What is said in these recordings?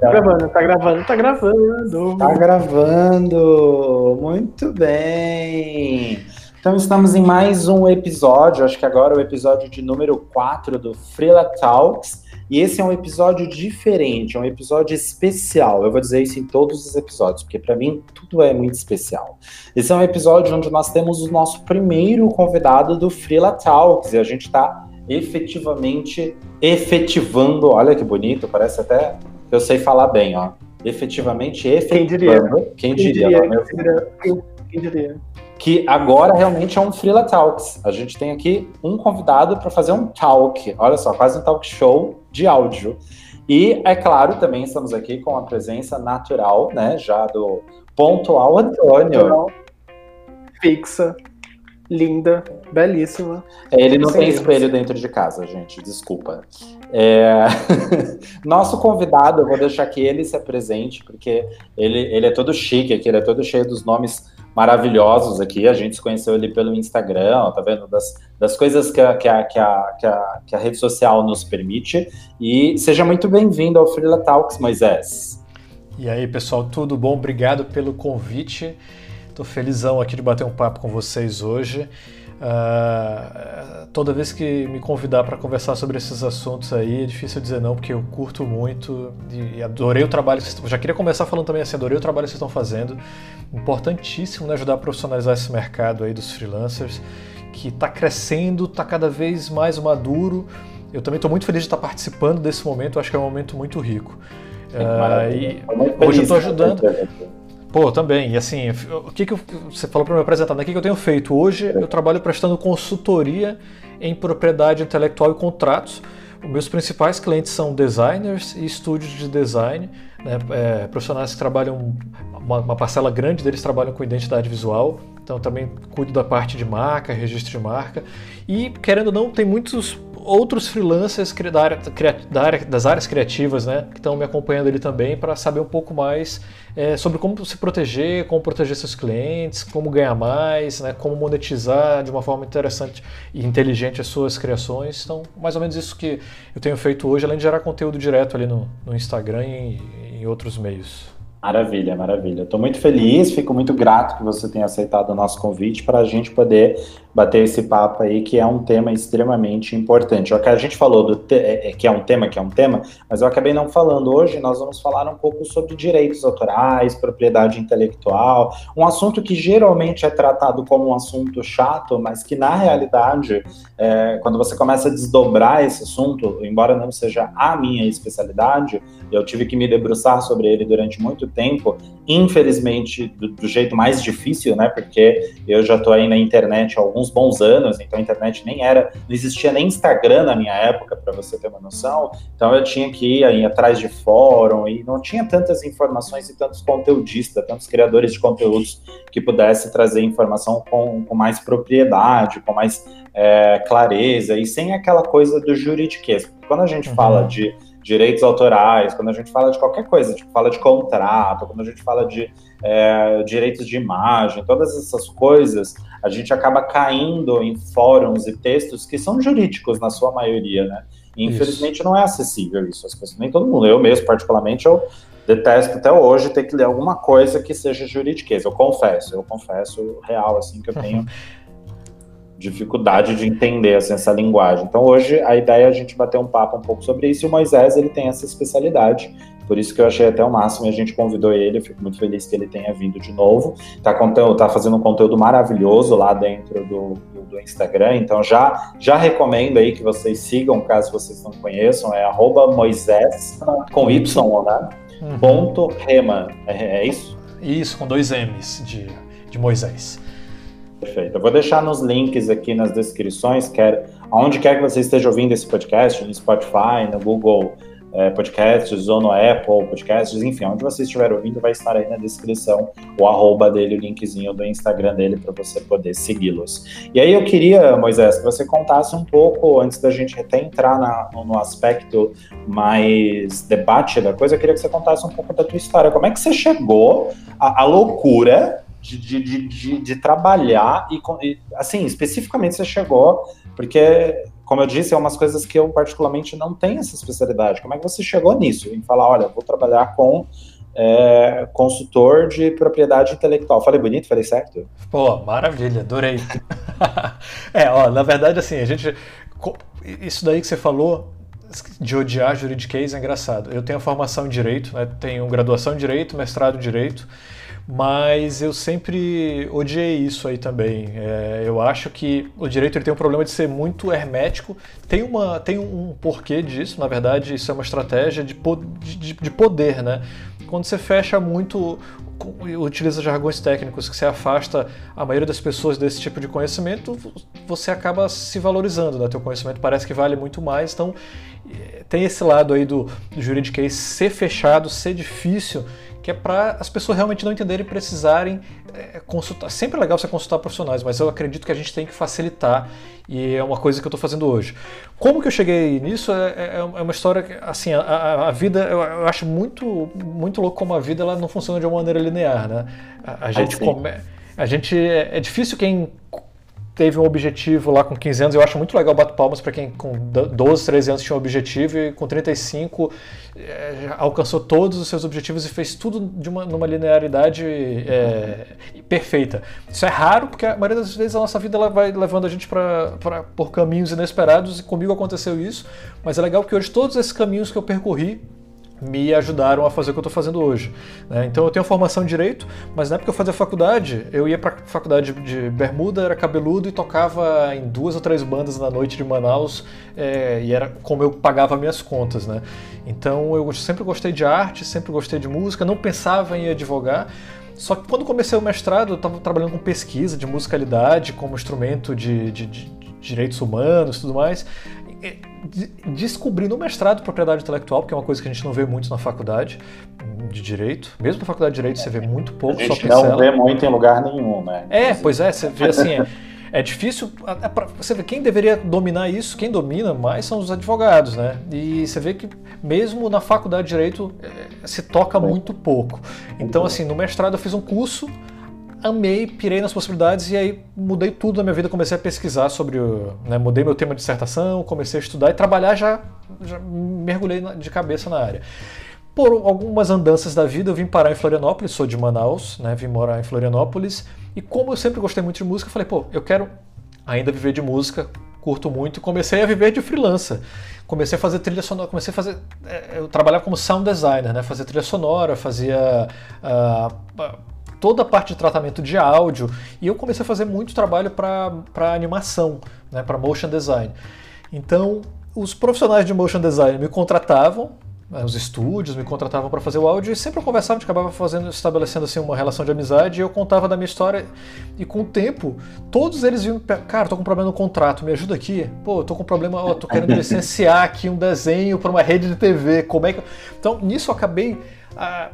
Tá gravando, tá gravando, tá gravando. Tá gravando. Muito bem. Então estamos em mais um episódio, acho que agora é o episódio de número 4 do Freela Talks. E esse é um episódio diferente, é um episódio especial. Eu vou dizer isso em todos os episódios, porque para mim tudo é muito especial. Esse é um episódio onde nós temos o nosso primeiro convidado do Freela Talks e a gente está efetivamente efetivando. Olha que bonito, parece até eu sei falar bem, ó. Efetivamente efetivando. Quem diria? Quem diria? Quem diria? Quem diria? Quem, quem diria? que agora realmente é um Freela Talks. A gente tem aqui um convidado para fazer um talk. Olha só, quase um talk show de áudio. E, é claro, também estamos aqui com a presença natural, né, já do pontual Antônio. Natural, fixa, linda, belíssima. Ele não tem espelho dentro de casa, gente, desculpa. É... Nosso convidado, eu vou deixar que ele se apresente, porque ele, ele é todo chique aqui, ele é todo cheio dos nomes maravilhosos aqui. A gente se conheceu ele pelo Instagram, tá vendo? Das, das coisas que a, que, a, que, a, que, a, que a rede social nos permite. E seja muito bem-vindo ao Freela Talks, Moisés. E aí, pessoal, tudo bom? Obrigado pelo convite. Estou felizão aqui de bater um papo com vocês hoje. Uh, toda vez que me convidar para conversar sobre esses assuntos aí, é difícil dizer não, porque eu curto muito e adorei o trabalho que vocês Já queria começar falando também assim, adorei o trabalho que vocês estão fazendo. Importantíssimo né, ajudar a profissionalizar esse mercado aí dos freelancers, que está crescendo, está cada vez mais maduro. Eu também estou muito feliz de estar participando desse momento, acho que é um momento muito rico. Uh, e hoje eu estou ajudando. Pô, também. E assim, o que, que eu, você falou para me apresentar, né? O que, que eu tenho feito? Hoje eu trabalho prestando consultoria em propriedade intelectual e contratos. Os meus principais clientes são designers e estúdios de design, né? é, profissionais que trabalham, uma, uma, parcela grande deles trabalham com identidade visual, então também cuido da parte de marca, registro de marca. E, querendo ou não, tem muitos outros freelancers da área, da área, das áreas criativas, né, que estão me acompanhando ali também para saber um pouco mais é, sobre como se proteger, como proteger seus clientes, como ganhar mais, né, como monetizar de uma forma interessante e inteligente as suas criações. Então, mais ou menos isso que eu tenho feito hoje, além de gerar conteúdo direto ali no, no Instagram e em outros meios. Maravilha, maravilha. Estou muito feliz, fico muito grato que você tenha aceitado o nosso convite para a gente poder bater esse papo aí, que é um tema extremamente importante. Que a gente falou do é, é, que é um tema, que é um tema, mas eu acabei não falando. Hoje nós vamos falar um pouco sobre direitos autorais, propriedade intelectual, um assunto que geralmente é tratado como um assunto chato, mas que na realidade, é, quando você começa a desdobrar esse assunto, embora não seja a minha especialidade, eu tive que me debruçar sobre ele durante muito tempo, infelizmente do, do jeito mais difícil, né? Porque eu já estou aí na internet há alguns bons anos, então a internet nem era, não existia nem Instagram na minha época, para você ter uma noção, então eu tinha que ir aí atrás de fórum e não tinha tantas informações e tantos conteudistas, tantos criadores de conteúdos que pudesse trazer informação com, com mais propriedade, com mais é, clareza e sem aquela coisa do juridiquesco. Quando a gente uhum. fala de direitos autorais, quando a gente fala de qualquer coisa, tipo, fala de contrato, quando a gente fala de é, direitos de imagem, todas essas coisas, a gente acaba caindo em fóruns e textos que são jurídicos na sua maioria, né? E, infelizmente isso. não é acessível isso, as pessoas, nem todo mundo. Eu mesmo, particularmente, eu detesto até hoje ter que ler alguma coisa que seja juridiqueza. Eu confesso, eu confesso real, assim, que eu tenho dificuldade de entender assim, essa linguagem. Então hoje a ideia é a gente bater um papo um pouco sobre isso e o Moisés ele tem essa especialidade, por isso que eu achei até o máximo e a gente convidou ele, eu fico muito feliz que ele tenha vindo de novo. Tá, tá fazendo um conteúdo maravilhoso lá dentro do, do, do, Instagram, então já, já recomendo aí que vocês sigam, caso vocês não conheçam, é Moisés com Y, né? Uhum. Ponto Rema, é, é isso? Isso, com dois M's de, de Moisés. Perfeito. Eu vou deixar nos links aqui nas descrições, quer, aonde quer que você esteja ouvindo esse podcast, no Spotify, no Google é, Podcasts ou no Apple Podcasts, enfim, onde você estiver ouvindo, vai estar aí na descrição o arroba dele, o linkzinho do Instagram dele para você poder segui-los. E aí eu queria, Moisés, que você contasse um pouco, antes da gente até entrar na, no aspecto mais debate da coisa, eu queria que você contasse um pouco da tua história. Como é que você chegou à, à loucura de, de, de, de, trabalhar e, assim, especificamente você chegou, porque como eu disse, é umas coisas que eu particularmente não tenho essa especialidade. Como é que você chegou nisso? Em falar, olha, vou trabalhar com é, consultor de propriedade intelectual. Falei bonito? Falei certo? Pô, maravilha, adorei. é, ó, na verdade, assim, a gente. Isso daí que você falou de odiar juridiquês é engraçado. Eu tenho formação em direito, né? tenho graduação em direito, mestrado em direito, mas eu sempre odiei isso aí também. É, eu acho que o direito ele tem um problema de ser muito hermético. Tem, uma, tem um porquê disso, na verdade, isso é uma estratégia de, de, de poder, né? Quando você fecha muito, utiliza jargões técnicos que você afasta a maioria das pessoas desse tipo de conhecimento, você acaba se valorizando, né? Teu conhecimento parece que vale muito mais, então tem esse lado aí do, do juridiquês ser fechado, ser difícil, que é para as pessoas realmente não entenderem e precisarem é, consultar. Sempre é legal você consultar profissionais, mas eu acredito que a gente tem que facilitar e é uma coisa que eu estou fazendo hoje. Como que eu cheguei nisso? É, é, é uma história que, assim, a, a vida, eu, eu, acho muito, muito louco como a vida ela não funciona de uma maneira linear, né? A, a gente come, a gente é, é difícil quem teve um objetivo lá com 15 anos. Eu acho muito legal bato palmas para quem com 12, 13 anos tinha um objetivo e com 35 é, alcançou todos os seus objetivos e fez tudo de uma, numa linearidade é, perfeita. Isso é raro porque a maioria das vezes a nossa vida ela vai levando a gente pra, pra, por caminhos inesperados e comigo aconteceu isso. Mas é legal que hoje todos esses caminhos que eu percorri me ajudaram a fazer o que eu estou fazendo hoje. Né? Então eu tenho formação em direito, mas na época que eu fazia faculdade, eu ia para faculdade de bermuda, era cabeludo e tocava em duas ou três bandas na noite de Manaus é, e era como eu pagava minhas contas, né? Então eu sempre gostei de arte, sempre gostei de música, não pensava em advogar. Só que quando comecei o mestrado, eu estava trabalhando com pesquisa de musicalidade como instrumento de, de, de direitos humanos e tudo mais. É, descobri no mestrado propriedade intelectual, que é uma coisa que a gente não vê muito na faculdade de direito. Mesmo na faculdade de direito você vê muito pouco. A gente não vê muito em lugar nenhum, né? É, pois é, você vê assim. É, é difícil. É pra, você vê quem deveria dominar isso, quem domina mais são os advogados, né? E você vê que mesmo na faculdade de direito é, se toca muito pouco. Então, assim, no mestrado eu fiz um curso amei, pirei nas possibilidades e aí mudei tudo na minha vida, comecei a pesquisar sobre o, né, mudei meu tema de dissertação, comecei a estudar e trabalhar já, já mergulhei de cabeça na área. Por algumas andanças da vida, eu vim parar em Florianópolis, sou de Manaus, né, vim morar em Florianópolis e como eu sempre gostei muito de música, falei, pô, eu quero ainda viver de música, curto muito e comecei a viver de freelancer. Comecei a fazer trilha sonora, comecei a fazer. É, eu trabalhava como sound designer, né? Fazia trilha sonora, fazia uh, toda a parte de tratamento de áudio e eu comecei a fazer muito trabalho para animação, né, para motion design. Então, os profissionais de motion design me contratavam, né, os estúdios me contratavam para fazer o áudio e sempre eu conversava, a gente acabava fazendo, estabelecendo assim uma relação de amizade e eu contava da minha história e com o tempo todos eles viam, cara, tô com um problema no contrato, me ajuda aqui. Pô, tô com um problema, ó, tô querendo licenciar aqui um desenho para uma rede de TV, como é que Então, nisso eu acabei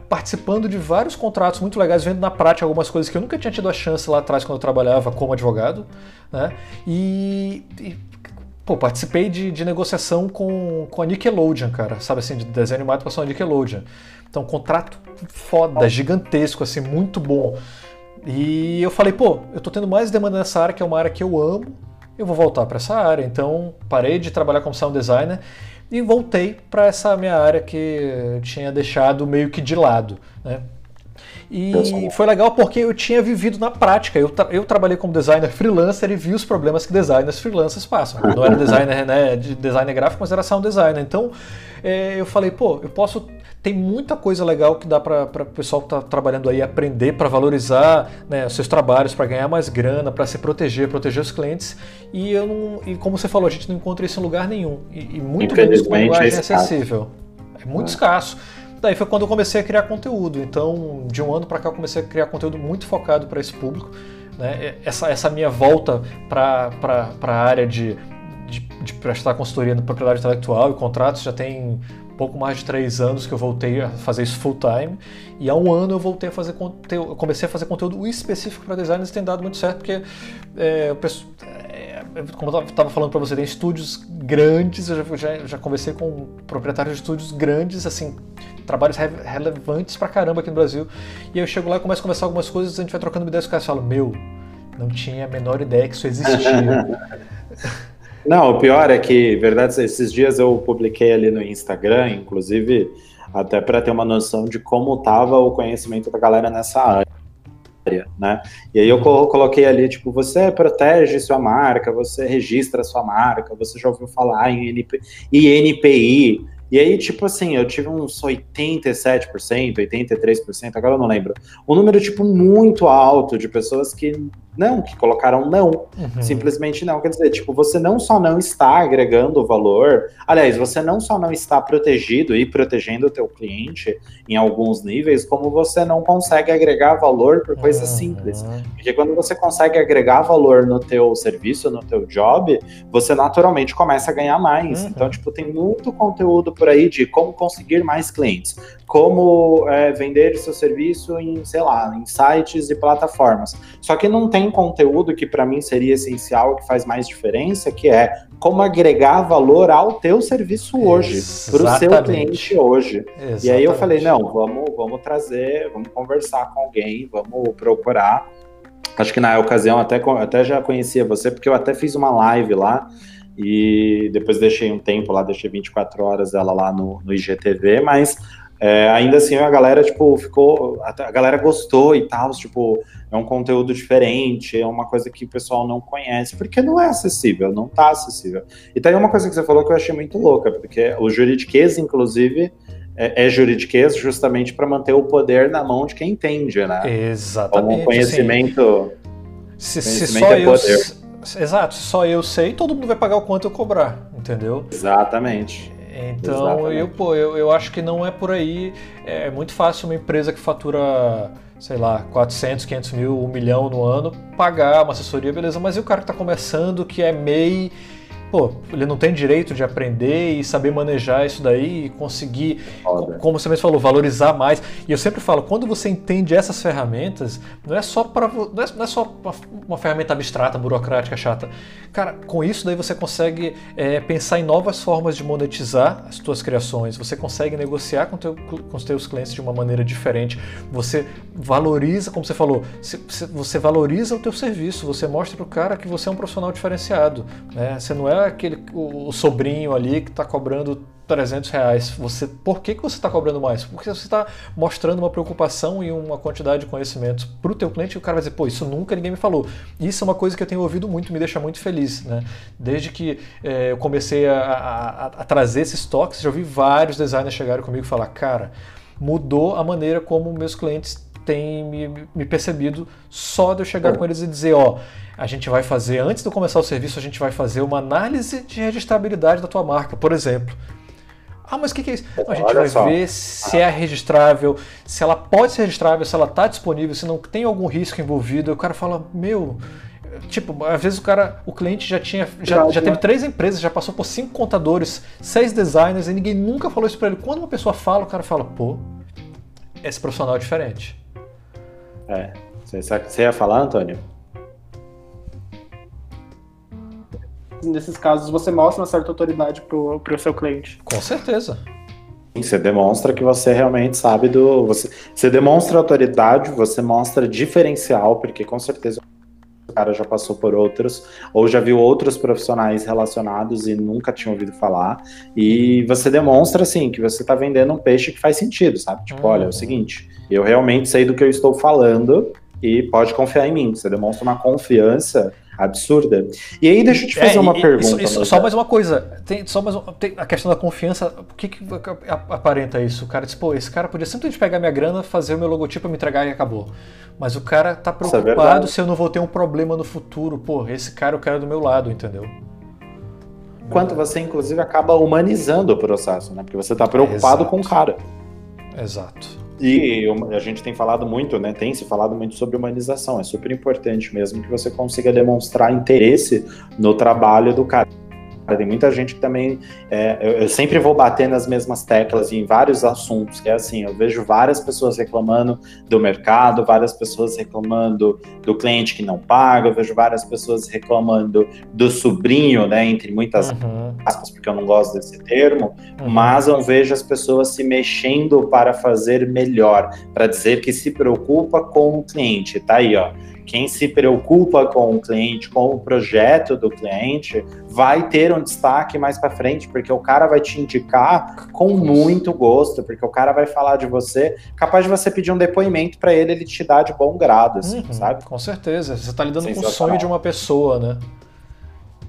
participando de vários contratos muito legais, vendo na prática algumas coisas que eu nunca tinha tido a chance lá atrás quando eu trabalhava como advogado, né? E, e pô, participei de, de, negociação com, com a Nickelodeon, cara, sabe assim, de desenho animado passou a Nickelodeon. Então, contrato foda, gigantesco, assim, muito bom. E eu falei, pô, eu tô tendo mais demanda nessa área, que é uma área que eu amo, eu vou voltar para essa área. Então, parei de trabalhar como sound designer e voltei para essa minha área que eu tinha deixado meio que de lado. Né? E foi legal porque eu tinha vivido na prática. Eu, tra eu trabalhei como designer freelancer e vi os problemas que designers freelancers passam. Não era designer né, de designer gráfico, mas era sound designer. Então é, eu falei, pô, eu posso tem muita coisa legal que dá para o pessoal que está trabalhando aí aprender para valorizar né, seus trabalhos, para ganhar mais grana, para se proteger, proteger os clientes. E eu não, e como você falou, a gente não encontra isso em lugar nenhum. E, e muito menos com linguagem é acessível. É muito é. escasso. Daí foi quando eu comecei a criar conteúdo. Então, de um ano para cá, eu comecei a criar conteúdo muito focado para esse público. Né? Essa, essa minha volta para a área de, de, de prestar consultoria na propriedade intelectual e contratos já tem pouco mais de três anos que eu voltei a fazer isso full time e há um ano eu voltei a fazer conteúdo, comecei a fazer conteúdo específico para designers e tem dado muito certo porque é, eu penso, é, como eu estava falando para você tem estúdios grandes eu já, já, já, conversei com proprietários de estúdios grandes assim trabalhos re relevantes para caramba aqui no Brasil e aí eu chego lá e começo a conversar algumas coisas a gente vai trocando ideias e os caras falam meu não tinha a menor ideia que isso existia Não, o pior é que, verdade, esses dias eu publiquei ali no Instagram, inclusive, até para ter uma noção de como estava o conhecimento da galera nessa área, né? E aí eu coloquei ali, tipo, você protege sua marca, você registra sua marca, você já ouviu falar em NP, INPI, e aí, tipo assim, eu tive uns 87%, 83%, agora eu não lembro. Um número, tipo, muito alto de pessoas que não, que colocaram não. Uhum. Simplesmente não. Quer dizer, tipo, você não só não está agregando valor, aliás, você não só não está protegido e protegendo o teu cliente em alguns níveis, como você não consegue agregar valor por coisas uhum. simples. Porque quando você consegue agregar valor no teu serviço, no teu job, você naturalmente começa a ganhar mais. Uhum. Então, tipo, tem muito conteúdo por aí de como conseguir mais clientes, como é, vender seu serviço em, sei lá, em sites e plataformas. Só que não tem conteúdo que para mim seria essencial, que faz mais diferença, que é como agregar valor ao teu serviço hoje, para o seu cliente hoje. Exatamente. E aí eu falei, não, vamos, vamos trazer, vamos conversar com alguém, vamos procurar. Acho que na ocasião até, até já conhecia você, porque eu até fiz uma live lá e depois deixei um tempo lá, deixei 24 horas ela lá no, no IGTV, mas é, ainda assim a galera, tipo, ficou. A galera gostou e tal, tipo, é um conteúdo diferente, é uma coisa que o pessoal não conhece, porque não é acessível, não tá acessível. E tem uma coisa que você falou que eu achei muito louca, porque o juridiquês, inclusive, é, é juridiquês justamente para manter o poder na mão de quem entende, né? Exatamente. Como conhecimento. Se, conhecimento se só é poder. eu. Exato, se só eu sei, todo mundo vai pagar o quanto eu cobrar, entendeu? Exatamente. Então, eu, pô, eu, eu acho que não é por aí. É muito fácil uma empresa que fatura, sei lá, 400, 500 mil, 1 milhão no ano, pagar uma assessoria, beleza. Mas e o cara que está começando, que é MEI pô, ele não tem direito de aprender e saber manejar isso daí e conseguir, Foda. como você mesmo falou, valorizar mais. E eu sempre falo, quando você entende essas ferramentas, não é só para não, é, não é, só uma, uma, ferramenta abstrata, burocrática, chata. Cara, com isso daí você consegue é, pensar em novas formas de monetizar as suas criações. Você consegue negociar com, teu, com os teus clientes de uma maneira diferente. Você valoriza, como você falou, você valoriza o teu serviço. Você mostra para o cara que você é um profissional diferenciado. Né? Você não é aquele o, sobrinho ali que está cobrando 300 reais. Você, por que, que você está cobrando mais? Porque você está mostrando uma preocupação e uma quantidade de conhecimentos para o teu cliente e o cara vai dizer, pô, isso nunca ninguém me falou. Isso é uma coisa que eu tenho ouvido muito, me deixa muito feliz. Né? Desde que é, eu comecei a, a, a, trazer esses toques, já ouvi vários designers chegarem comigo e falar, cara, mudou a maneira como meus clientes têm me, me percebido só de eu chegar é. com eles e dizer, ó, a gente vai fazer, antes de começar o serviço, a gente vai fazer uma análise de registrabilidade da tua marca, por exemplo. Ah, mas o que, que, é isso? Não, a gente Olha vai só. ver se é registrável, se ela pode ser registrável, se ela está disponível, se não tem algum risco envolvido. E o cara fala, meu, tipo, às vezes o cara, o cliente já tinha, já, já teve três empresas, já passou por cinco contadores, seis designers e ninguém nunca falou isso para ele. Quando uma pessoa fala, o cara fala, pô, esse profissional é diferente. É. Você ia falar, Antônio? nesses casos você mostra uma certa autoridade pro, pro seu cliente. Com certeza. Você demonstra que você realmente sabe do. Você, você demonstra autoridade, você mostra diferencial, porque com certeza o cara já passou por outros, ou já viu outros profissionais relacionados e nunca tinha ouvido falar. E você demonstra, assim, que você está vendendo um peixe que faz sentido, sabe? Tipo, uhum. olha, é o seguinte, eu realmente sei do que eu estou falando e pode confiar em mim. Você demonstra uma confiança absurda. E aí, deixa eu te fazer é, uma pergunta. Isso, só mais uma coisa, tem, só mais uma, tem a questão da confiança, o que, que aparenta isso? O cara diz, pô, esse cara podia simplesmente pegar minha grana, fazer o meu logotipo, me entregar e acabou. Mas o cara tá é preocupado é se eu não vou ter um problema no futuro. Pô, esse cara eu quero do meu lado, entendeu? Quanto você, inclusive, acaba humanizando o processo, né? Porque você tá preocupado com o cara. Exato. E a gente tem falado muito, né? Tem se falado muito sobre humanização. É super importante mesmo que você consiga demonstrar interesse no trabalho do cara. Tem muita gente que também. É, eu, eu, sempre vou bater nas mesmas teclas em vários assuntos, que é assim: eu vejo várias pessoas reclamando do mercado, várias pessoas reclamando do cliente que não paga, eu vejo várias pessoas reclamando do sobrinho, né? Entre muitas uhum. aspas, porque eu não gosto desse termo, uhum. mas eu vejo as pessoas se mexendo para fazer melhor, para dizer que se preocupa com o cliente. Tá aí, ó quem se preocupa com o cliente, com o projeto do cliente, vai ter um destaque mais para frente, porque o cara vai te indicar com muito gosto, porque o cara vai falar de você, capaz de você pedir um depoimento para ele, ele te dá de bom grado, assim, uhum, sabe? Com certeza. Você está lidando com o sonho de uma pessoa, né?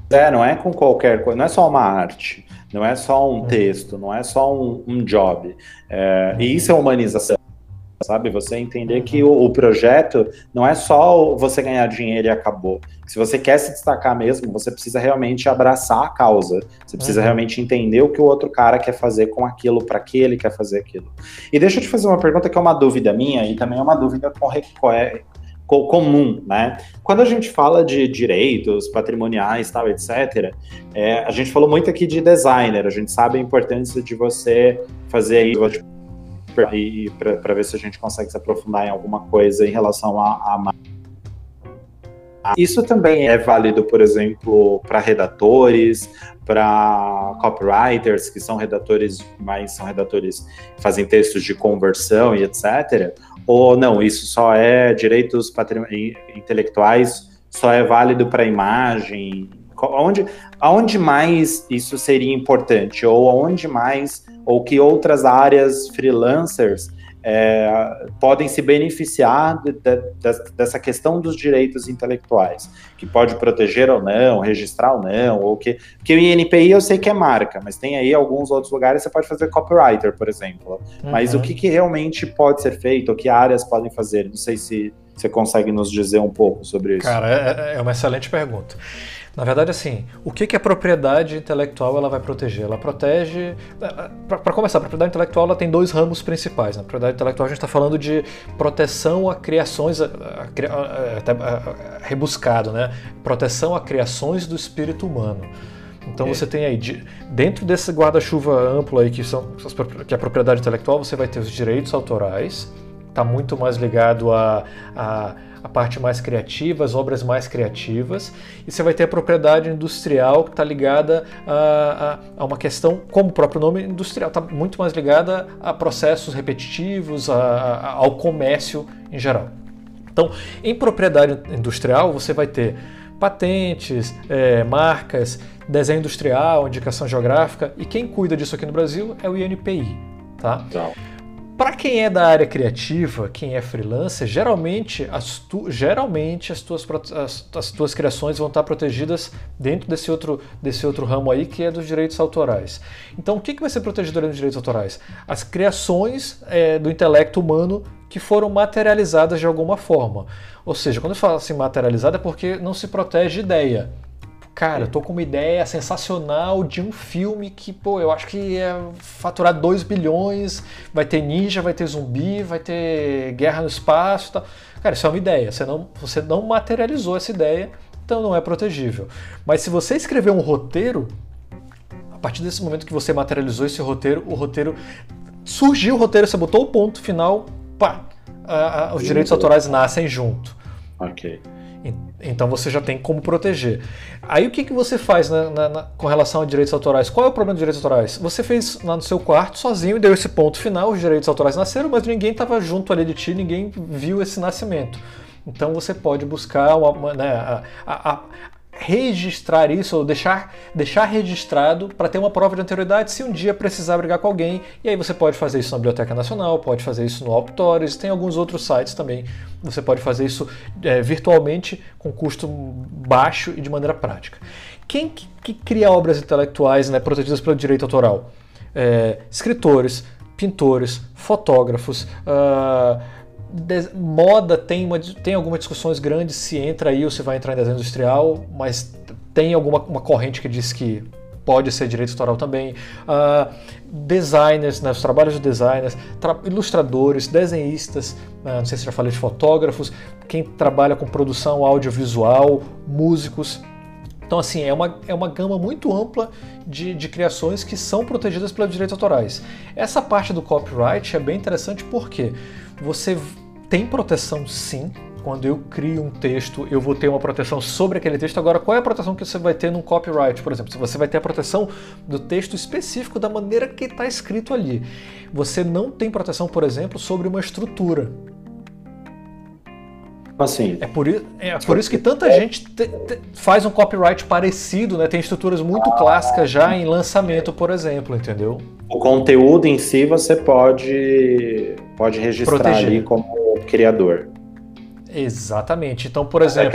É, não é com qualquer coisa, não é só uma arte, não é só um uhum. texto, não é só um, um job. É, e isso é humanização sabe? Você entender que o, o, projeto não é só você ganhar dinheiro e acabou. Se você quer se destacar mesmo, você precisa realmente abraçar a causa. Você precisa uhum. realmente entender o que o outro cara quer fazer com aquilo, para que ele quer fazer aquilo. E deixa eu te fazer uma pergunta que é uma dúvida minha e também é uma dúvida comum, né? Quando a gente fala de direitos patrimoniais, tal, etc., é, a gente falou muito aqui de designer. A gente sabe a importância de você fazer aí e para ver se a gente consegue se aprofundar em alguma coisa em relação a, a isso também é válido, por exemplo, para redatores, para copywriters, que são redatores, mas são redatores que fazem textos de conversão e etc. Ou não, isso só é direitos intelectuais, só é válido para imagem. Onde, aonde mais isso seria importante? Ou aonde mais ou que outras áreas freelancers é, podem se beneficiar de, de, de, dessa questão dos direitos intelectuais, que pode proteger ou não, registrar ou não, ou que. Porque o INPI eu sei que é marca, mas tem aí alguns outros lugares que você pode fazer copywriter, por exemplo. Uhum. Mas o que, que realmente pode ser feito, ou que áreas podem fazer? Não sei se você consegue nos dizer um pouco sobre isso. Cara, é, é uma excelente pergunta. Na verdade, assim, o que, que a propriedade intelectual ela vai proteger? Ela protege. Para começar, a propriedade intelectual ela tem dois ramos principais. Na propriedade intelectual, a gente está falando de proteção a criações. Até rebuscado, né? Proteção a criações do espírito humano. Então você tem aí, dentro desse guarda-chuva amplo aí que, são, que é a propriedade intelectual, você vai ter os direitos autorais, está muito mais ligado a, a a parte mais criativa, as obras mais criativas, e você vai ter a propriedade industrial que está ligada a, a, a, uma questão, como o próprio nome industrial, está muito mais ligada a processos repetitivos, a, ao comércio em geral. Então, em propriedade industrial, você vai ter patentes, é, marcas, desenho industrial, indicação geográfica, e quem cuida disso aqui no Brasil é o INPI. Tá? Então. Para quem é da área criativa, quem é freelancer, geralmente as, tu, geralmente as, tuas, as, as tuas criações vão estar protegidas dentro desse outro, desse outro ramo aí que é dos direitos autorais. Então, o que, que vai ser protegido dentro dos direitos autorais? As criações é, do intelecto humano que foram materializadas de alguma forma. Ou seja, quando eu falo assim materializada é porque não se protege ideia. Cara, eu tô com uma ideia sensacional de um filme que, pô, eu acho que ia faturar 2 bilhões, vai ter ninja, vai ter zumbi, vai ter guerra no espaço e tal. Cara, isso é uma ideia, você não, você não materializou essa ideia, então não é protegível. Mas se você escrever um roteiro, a partir desse momento que você materializou esse roteiro, o roteiro surgiu o roteiro, você botou o ponto final, pá, a, a, os direitos autorais nascem junto. Ok. Então você já tem como proteger. Aí o que, que você faz na, na, na, com relação a direitos autorais? Qual é o problema dos direitos autorais? Você fez lá no seu quarto sozinho e deu esse ponto final, os direitos autorais nasceram, mas ninguém estava junto ali de ti, ninguém viu esse nascimento. Então você pode buscar uma, né, a, a, registrar isso ou deixar, deixar registrado para ter uma prova de anterioridade se um dia precisar brigar com alguém. E aí você pode fazer isso na Biblioteca Nacional, pode fazer isso no Optores, tem alguns outros sites também. Você pode fazer isso é, virtualmente com custo baixo e de maneira prática. Quem que, que cria obras intelectuais né, protegidas pelo direito autoral? É, escritores, pintores, fotógrafos. Uh, moda tem, uma, tem algumas discussões grandes se entra aí ou se vai entrar em desenho industrial, mas tem alguma uma corrente que diz que pode ser direito autoral também. Uh, designers, né, os trabalhos de designers, tra ilustradores, desenhistas, uh, não sei se já falei de fotógrafos, quem trabalha com produção audiovisual, músicos. Então, assim, é uma, é uma gama muito ampla de, de criações que são protegidas pelos direitos autorais. Essa parte do copyright é bem interessante porque você tem proteção sim. Quando eu crio um texto, eu vou ter uma proteção sobre aquele texto. Agora, qual é a proteção que você vai ter num copyright, por exemplo? Você vai ter a proteção do texto específico da maneira que está escrito ali. Você não tem proteção, por exemplo, sobre uma estrutura. Assim. É por, é por isso que tanta gente te, te, faz um copyright parecido, né? Tem estruturas muito clássicas já em lançamento, por exemplo, entendeu? O conteúdo em si você pode, pode registrar Proteger. ali como criador. Exatamente. Então, por exemplo,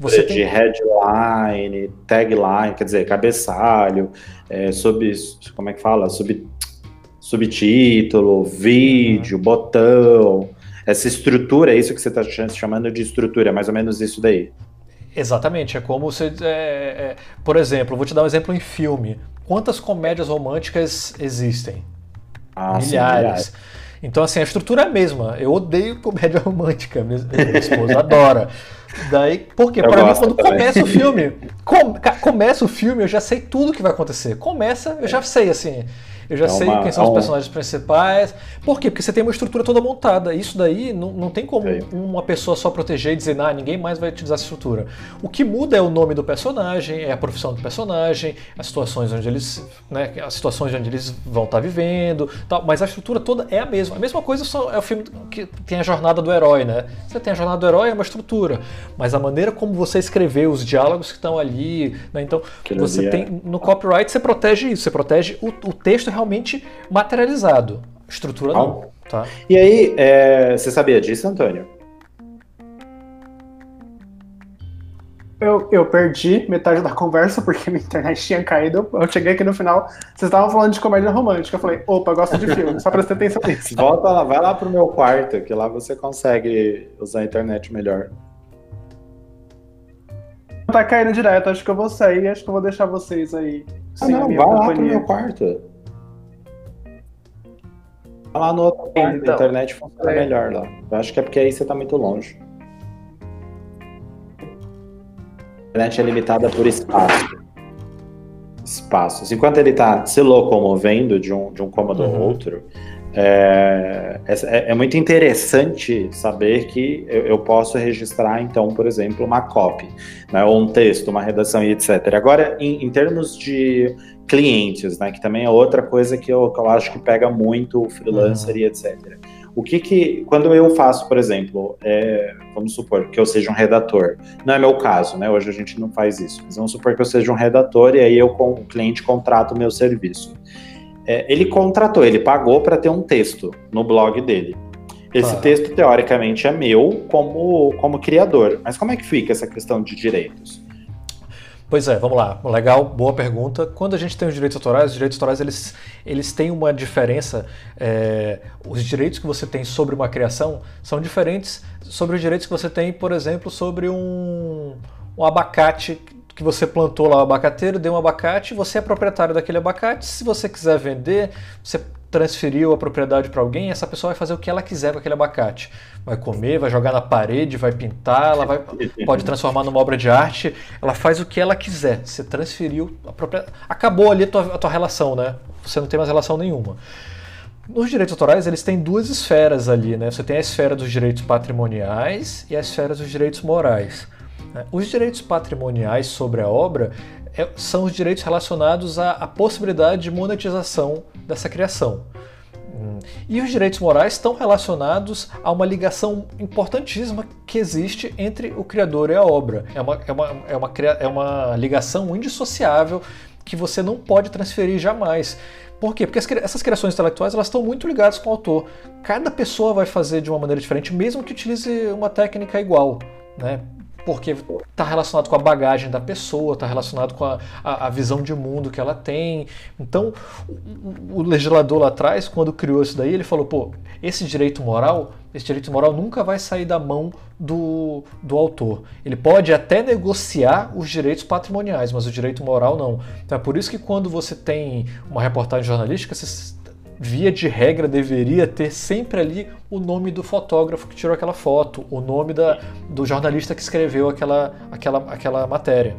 você tem... de headline, tagline, quer dizer, cabeçalho, é, sub, como é que fala? Sub, subtítulo, vídeo, uhum. botão essa estrutura, é isso que você está chamando de estrutura, é mais ou menos isso daí. Exatamente, é como você. É, é, por exemplo, vou te dar um exemplo em filme. Quantas comédias românticas existem? Ah, milhares. Sim. Então, assim, a estrutura é a mesma. Eu odeio comédia romântica, minha, minha esposa adora. Daí, porque para mim, quando também. começa o filme, com, começa o filme, eu já sei tudo que vai acontecer. Começa, eu já sei, assim eu já é sei uma, quem são é os personagens principais. Por quê? Porque você tem uma estrutura toda montada. Isso daí não, não tem como é. uma pessoa só proteger e dizer, ah, ninguém mais vai utilizar essa estrutura. O que muda é o nome do personagem, é a profissão do personagem, as situações onde eles, né, as situações onde eles vão estar vivendo, tal. Mas a estrutura toda é a mesma. A mesma coisa é o filme que tem a jornada do herói, né? Você tem a jornada do herói é uma estrutura, mas a maneira como você escreveu os diálogos que estão ali, né? Então você tem no copyright você protege isso, você protege o, o texto realmente materializado. Estrutura não. Tá? E aí, é, você sabia disso, Antônio? Eu, eu perdi metade da conversa porque minha internet tinha caído. Eu cheguei aqui no final, vocês estavam falando de comédia romântica. Eu falei, opa, gosto de filme, só prestei atenção nisso. Volta lá, vai lá pro meu quarto, que lá você consegue usar a internet melhor. Tá caindo direto, acho que eu vou sair, acho que eu vou deixar vocês aí. Ah, não, vai companhia. lá pro meu quarto. Lá no outro quarto, então, a internet funciona é. melhor lá. Eu acho que é porque aí você tá muito longe. A internet é limitada por espaço. Espaços. Enquanto ele está se locomovendo de um, de um cômodo uhum. ao outro, é, é, é, muito interessante saber que eu, eu, posso registrar, então, por exemplo, uma copy, né, ou um texto, uma redação e etc. Agora, em, em termos de clientes, né, que também é outra coisa que eu, que eu acho que pega muito o freelancer uhum. e etc. O que que, quando eu faço, por exemplo, é, vamos supor que eu seja um redator, não é meu caso, né, hoje a gente não faz isso, mas vamos supor que eu seja um redator e aí eu, com, o cliente contrata o meu serviço. É, ele contratou, ele pagou para ter um texto no blog dele. Esse ah. texto, teoricamente, é meu como, como criador. Mas como é que fica essa questão de direitos? Pois é, vamos lá. Legal, boa pergunta. Quando a gente tem os direitos autorais, os direitos autorais eles, eles têm uma diferença. É, os direitos que você tem sobre uma criação são diferentes sobre os direitos que você tem, por exemplo, sobre um, um abacate que você plantou lá o abacateiro, deu um abacate, você é proprietário daquele abacate. Se você quiser vender, você transferiu a propriedade para alguém, essa pessoa vai fazer o que ela quiser com aquele abacate. Vai comer, vai jogar na parede, vai pintar, ela vai, pode transformar numa obra de arte, ela faz o que ela quiser. Você transferiu a propriedade. Acabou ali a tua, a tua relação, né? Você não tem mais relação nenhuma. Nos direitos autorais, eles têm duas esferas ali, né? Você tem a esfera dos direitos patrimoniais e a esfera dos direitos morais. Né? Os direitos patrimoniais sobre a obra é, são os direitos relacionados à, à, possibilidade de monetização dessa criação. Hum. E os direitos morais estão relacionados a uma ligação importantíssima que existe entre o criador e a obra. É uma, é uma, é uma, é uma ligação indissociável que você não pode transferir jamais. Por quê? Porque essas criações intelectuais elas estão muito ligadas com o autor. Cada pessoa vai fazer de uma maneira diferente, mesmo que utilize uma técnica igual. Né? Porque está relacionado com a bagagem da pessoa, está relacionado com a, a, a, visão de mundo que ela tem. Então, o, o, legislador lá atrás, quando criou isso daí, ele falou: pô, esse direito moral, esse direito moral nunca vai sair da mão do, do autor. Ele pode até negociar os direitos patrimoniais, mas o direito moral não. Então, é por isso que quando você tem uma reportagem jornalística, você via de regra, deveria ter sempre ali o nome do fotógrafo que tirou aquela foto, o nome da, do jornalista que escreveu aquela, aquela, aquela matéria.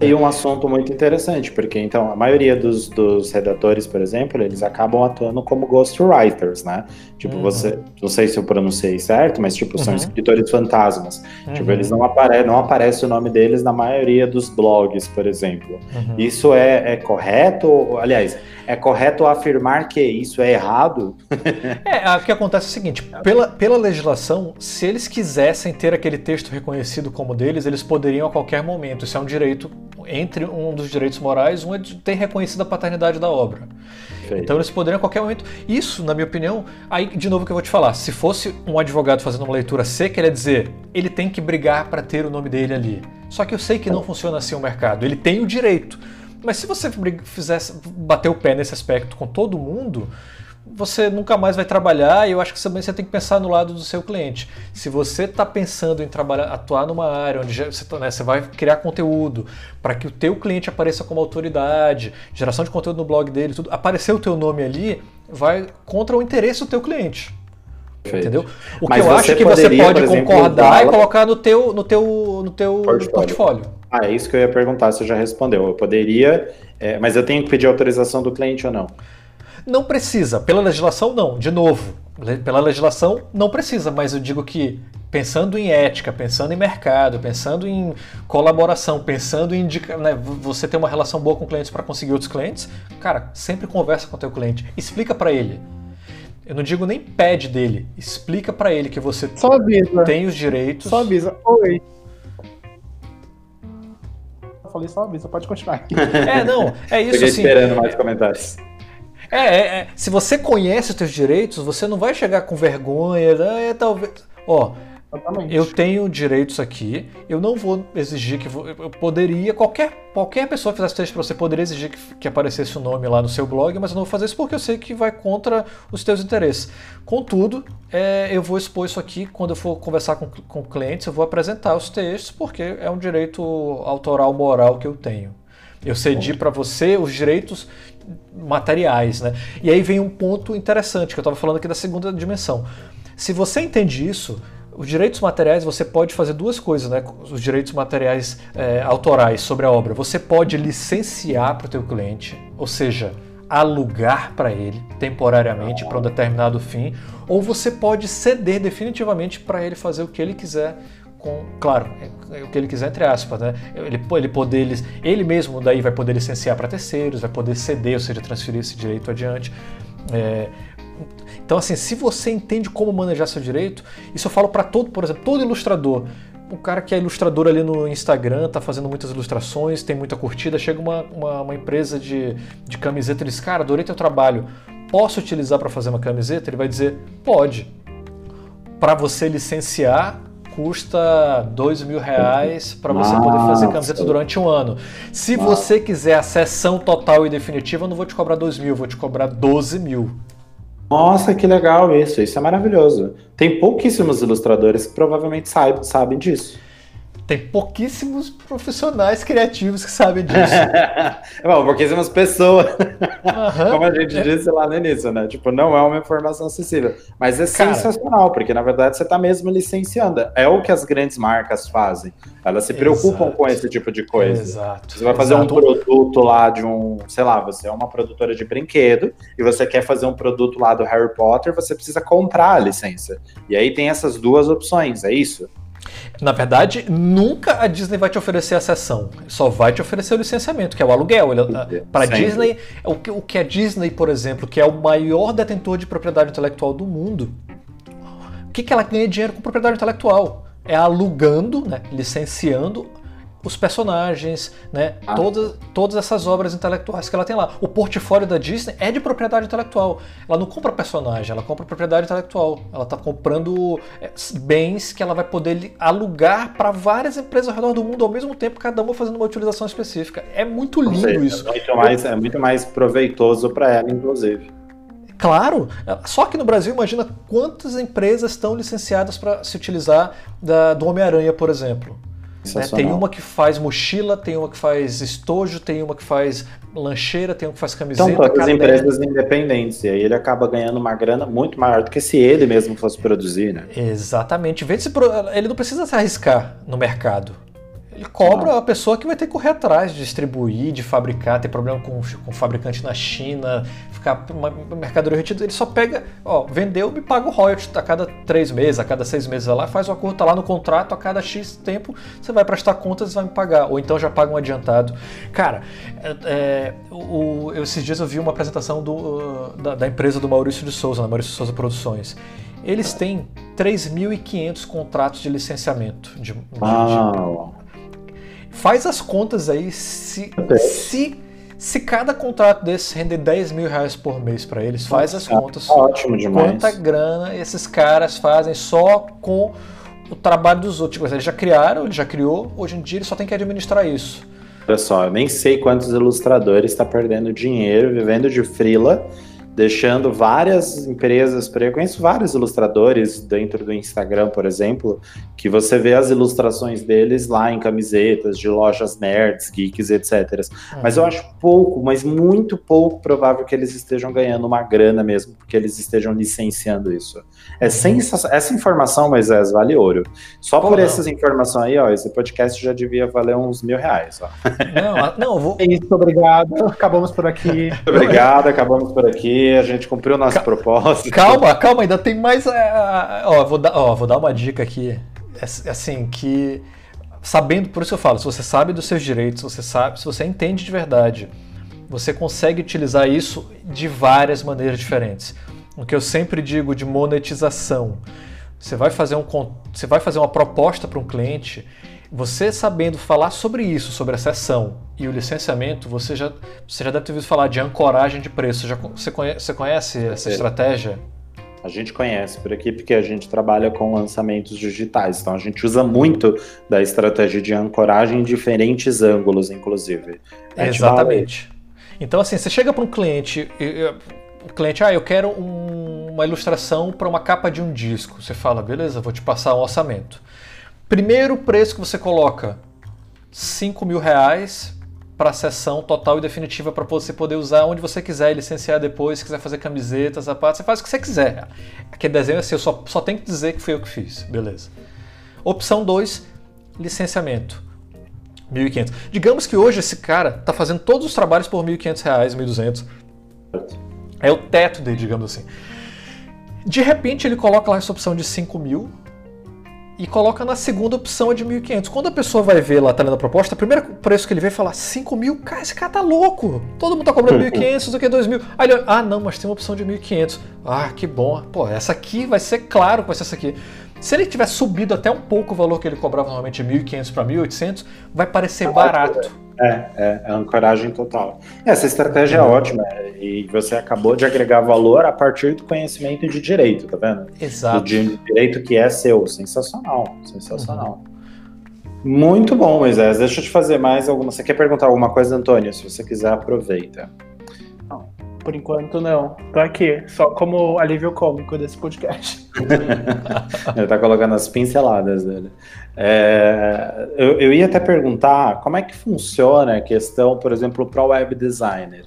E um assunto muito interessante, porque então a maioria dos, dos redatores, por exemplo, eles acabam atuando como ghostwriters, né? Tipo, uhum. você, não sei se eu pronunciei certo, mas tipo, são uhum. escritores fantasmas. Tipo, uhum. Tipo, eles não aparecem, não aparece o nome deles na maioria dos blogs, por exemplo. Uhum. Isso é, é correto? Aliás, é correto afirmar que isso é errado? é, o que acontece é o seguinte: pela, pela legislação, se eles quisessem ter aquele texto reconhecido como deles, eles poderiam a qualquer momento. Isso é um direito entre um dos direitos morais, um é de ter reconhecido a paternidade da obra. Então eles poderiam a qualquer momento. Isso, na minha opinião, aí de novo que eu vou te falar. Se fosse um advogado fazendo uma leitura seca, ele ia dizer, ele tem que brigar para ter o nome dele ali. Só que eu sei que não funciona assim o mercado. Ele tem o direito. Mas se você fizesse bater o pé nesse aspecto com todo mundo, você nunca mais vai trabalhar e eu acho que também você tem que pensar no lado do seu cliente. Se você está pensando em trabalhar, atuar numa área onde você, tá, né, você vai criar conteúdo para que o teu cliente apareça como autoridade, geração de conteúdo no blog dele, tudo, aparecer o teu nome ali vai contra o interesse do teu cliente. Perfeito. Entendeu? O Mas que eu acho é que você pode exemplo, concordar e colocar no teu, no teu, no teu portfólio. portfólio. Ah, é isso que eu ia perguntar, você já respondeu. Eu poderia, é, mas eu tenho que pedir autorização do cliente ou não? Não precisa. Pela legislação, não. De novo, pela legislação, não precisa, mas eu digo que pensando em ética, pensando em mercado, pensando em colaboração, pensando em né, você ter uma relação boa com clientes para conseguir outros clientes, cara, sempre conversa com o teu cliente, explica para ele. Eu não digo nem pede dele, explica para ele que você tem os direitos. Só avisa. Oi. Eu falei só avisa, pode continuar. é, não, é isso Fiquei assim. esperando mais comentários. É, é, é, se você conhece os seus direitos, você não vai chegar com vergonha, né, é, talvez. Ó, Exatamente. eu tenho direitos aqui, eu não vou exigir que. Eu poderia, qualquer, qualquer pessoa que fizesse texto para você poderia exigir que, que aparecesse o nome lá no seu blog, mas eu não vou fazer isso porque eu sei que vai contra os teus interesses. Contudo, é, eu vou expor isso aqui quando eu for conversar com, com clientes, eu vou apresentar os textos, porque é um direito autoral moral que eu tenho. Eu cedi para você os direitos materiais, né? E aí vem um ponto interessante que eu estava falando aqui da segunda dimensão. Se você entende isso, os direitos materiais você pode fazer duas coisas, né? Os direitos materiais é, autorais sobre a obra. Você pode licenciar para o teu cliente, ou seja, alugar para ele temporariamente para um determinado fim, ou você pode ceder definitivamente para ele fazer o que ele quiser com, claro, é, é o que ele quiser entre aspas, né? Ele, ele poder ele, ele mesmo daí vai poder licenciar para terceiros, vai poder ceder, ou seja, transferir esse direito adiante. É, então, assim, se você entende como manejar seu direito, isso eu falo para todo, por exemplo, todo ilustrador. O cara que é ilustrador ali no Instagram, tá fazendo muitas ilustrações, tem muita curtida, chega uma, uma, uma empresa de, de camiseta e diz, cara, adorei teu trabalho, posso utilizar para fazer uma camiseta? Ele vai dizer, pode. Para você licenciar, custa dois mil reais para você Nossa. poder fazer camiseta durante um ano. Se Nossa. você quiser a sessão total e definitiva, eu não vou te cobrar dois mil, vou te cobrar 12 mil. Nossa, que legal isso, isso é maravilhoso. Tem pouquíssimos ilustradores que provavelmente sabem, sabem disso. Tem pouquíssimos profissionais criativos que sabem disso. Bom, pouquíssimas pessoas. Uhum. Como a gente disse lá no início, né? Tipo, não é uma informação acessível. Mas é Cara, sensacional, porque na verdade você está mesmo licenciando. É o que as grandes marcas fazem. Elas se preocupam exato. com esse tipo de coisa. Exato. Você vai fazer exato. um produto lá de um, sei lá, você é uma produtora de brinquedo e você quer fazer um produto lá do Harry Potter, você precisa comprar a licença. E aí tem essas duas opções, é isso? Na verdade, nunca a Disney vai te oferecer a sessão, só vai te oferecer o licenciamento, que é o aluguel. Para a Disney, o que, o que a Disney, por exemplo, que é o maior detentor de propriedade intelectual do mundo, o que, que ela ganha dinheiro com propriedade intelectual? É alugando, né, licenciando os personagens, né? Ah. Todas, todas essas obras intelectuais que ela tem lá. O portfólio da Disney é de propriedade intelectual. Ela não compra personagem, ela compra propriedade intelectual. Ela está comprando é, bens que ela vai poder alugar para várias empresas ao redor do mundo ao mesmo tempo, cada uma fazendo uma utilização específica. É muito lindo seja, isso. É muito mais, é muito mais proveitoso para ela, inclusive. Claro, só que no Brasil, imagina quantas empresas estão licenciadas para se utilizar da, do Homem-Aranha, por exemplo. Né? Tem uma que faz mochila, tem uma que faz estojo, tem uma que faz lancheira, tem uma que faz camiseta. São todas empresas independentes, e aí ele acaba ganhando uma grana muito maior do que se ele mesmo fosse produzir, né? Exatamente. Ele não precisa se arriscar no mercado. Ele cobra a pessoa que vai ter que correr atrás de distribuir, de fabricar, ter problema com, com fabricante na China, mercadoria retida. Ele só pega, ó, vendeu, me paga o royalty a cada três meses, a cada seis meses lá, faz o acordo, tá lá no contrato, a cada X tempo você vai prestar contas e vai me pagar. Ou então já paga um adiantado. Cara, é, é o, eu, esses dias eu vi uma apresentação do, da, da empresa do Maurício de Souza, na Maurício de Souza Produções eles têm 3.500 contratos de licenciamento. De, de, ah. Faz as contas aí se, se, se cada contrato desse render 10 mil reais por mês para eles. Faz as contas. Ótimo demais. Quanta grana esses caras fazem só com o trabalho dos outros. Tipo, eles já criaram, ele já criou, hoje em dia ele só tem que administrar isso. Olha só, eu nem sei quantos ilustradores está perdendo dinheiro vivendo de frila deixando várias empresas, eu conheço vários ilustradores dentro do Instagram, por exemplo, que você vê as ilustrações deles lá em camisetas de lojas nerds, geeks, etc. Uhum. Mas eu acho pouco, mas muito pouco provável que eles estejam ganhando uma grana mesmo, porque eles estejam licenciando isso. É sensação, essa informação, Moisés, vale ouro. Só Pô, por não. essas informações aí, ó, esse podcast já devia valer uns mil reais. Ó. Não, não, vou... É isso, obrigado. Acabamos por aqui. obrigado, acabamos por aqui a gente cumpriu nosso Cal propósito. Calma, calma, ainda tem mais. É, ó, vou dar, ó, vou dar uma dica aqui. É, assim, que. Sabendo, por isso eu falo, se você sabe dos seus direitos, você sabe, se você entende de verdade, você consegue utilizar isso de várias maneiras diferentes. O que eu sempre digo de monetização. Você vai fazer, um, você vai fazer uma proposta para um cliente você sabendo falar sobre isso, sobre a sessão e o licenciamento, você já, você já deve ter ouvido falar de ancoragem de preço. Já, você, conhece, você conhece essa estratégia? A gente conhece por aqui porque a gente trabalha com lançamentos digitais, então a gente usa muito da estratégia de ancoragem em diferentes ângulos, inclusive. Exatamente. Então, assim, você chega para um cliente, cliente, ah, eu quero um, uma ilustração para uma capa de um disco. Você fala, beleza, vou te passar um orçamento. Primeiro preço que você coloca, 5 mil reais para a sessão total e definitiva para você poder usar onde você quiser licenciar depois, se quiser fazer camisetas, sapatos, você faz o que você quiser. Aquele desenho é assim, eu só, só tenho que dizer que foi eu que fiz, beleza. Opção 2, licenciamento. 1.500. Digamos que hoje esse cara está fazendo todos os trabalhos por 1.500 reais, 1.200. É o teto dele, digamos assim. De repente ele coloca lá essa opção de 5 mil e coloca na segunda opção a de 1.500. Quando a pessoa vai ver lá, tá lendo a proposta, o primeiro preço que ele vê é falar 5 mil, cara, esse cara tá louco. Todo mundo tá cobrando 1.500, isso aqui é 2.000. Aí ele, ah, não, mas tem uma opção de 1.500. Ah, que bom. Pô, essa aqui vai ser claro que vai ser essa aqui. Se ele tiver subido até um pouco o valor que ele cobrava normalmente de 1.500 para 1.800, vai parecer barato. É, é, é ancoragem total. Essa estratégia é uhum. ótima e você acabou de agregar valor a partir do conhecimento de direito, tá vendo? Exato. De direito que é seu. Sensacional, sensacional. Uhum. Muito bom, Moisés. Deixa eu te fazer mais alguma. Você quer perguntar alguma coisa, Antônio? Se você quiser, aproveita. Por enquanto, não. Tô aqui, só como alívio cômico desse podcast. Ele tá colocando as pinceladas dele. É, eu, eu, ia até perguntar como é que funciona a questão, por exemplo, para o web designer.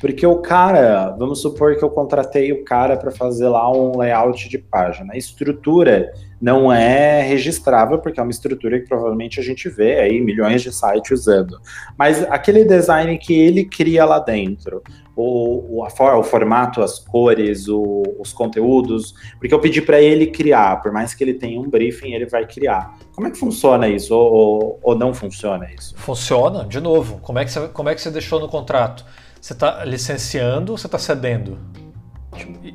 Porque o cara, vamos supor que eu contratei o cara para fazer lá um layout de página. A estrutura não é registrável, porque é uma estrutura que provavelmente a gente vê aí milhões de sites usando. Mas aquele design que ele cria lá dentro, o, o, o formato, as cores, o, os conteúdos, porque eu pedi para ele criar, por mais que ele tenha um briefing, ele vai criar. Como é que funciona isso? Ou, ou, ou não funciona isso? Funciona, de novo. Como é que você, como é que você deixou no contrato? Você está licenciando ou você está cedendo?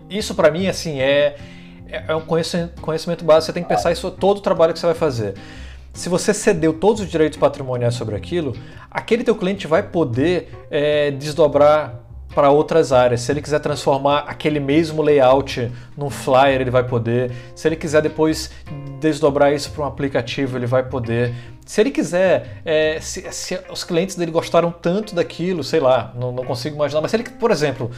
Isso para mim assim é, é um conhecimento, conhecimento básico. Você tem que pensar isso todo o trabalho que você vai fazer se você cedeu todos os direitos patrimoniais sobre aquilo, aquele teu cliente vai poder é, desdobrar para outras áreas. Se ele quiser transformar aquele mesmo layout num flyer, ele vai poder. Se ele quiser depois desdobrar isso para um aplicativo, ele vai poder. Se ele quiser, é, se, se, os clientes dele gostaram tanto daquilo, sei lá, não, não consigo imaginar, mas se ele, por exemplo,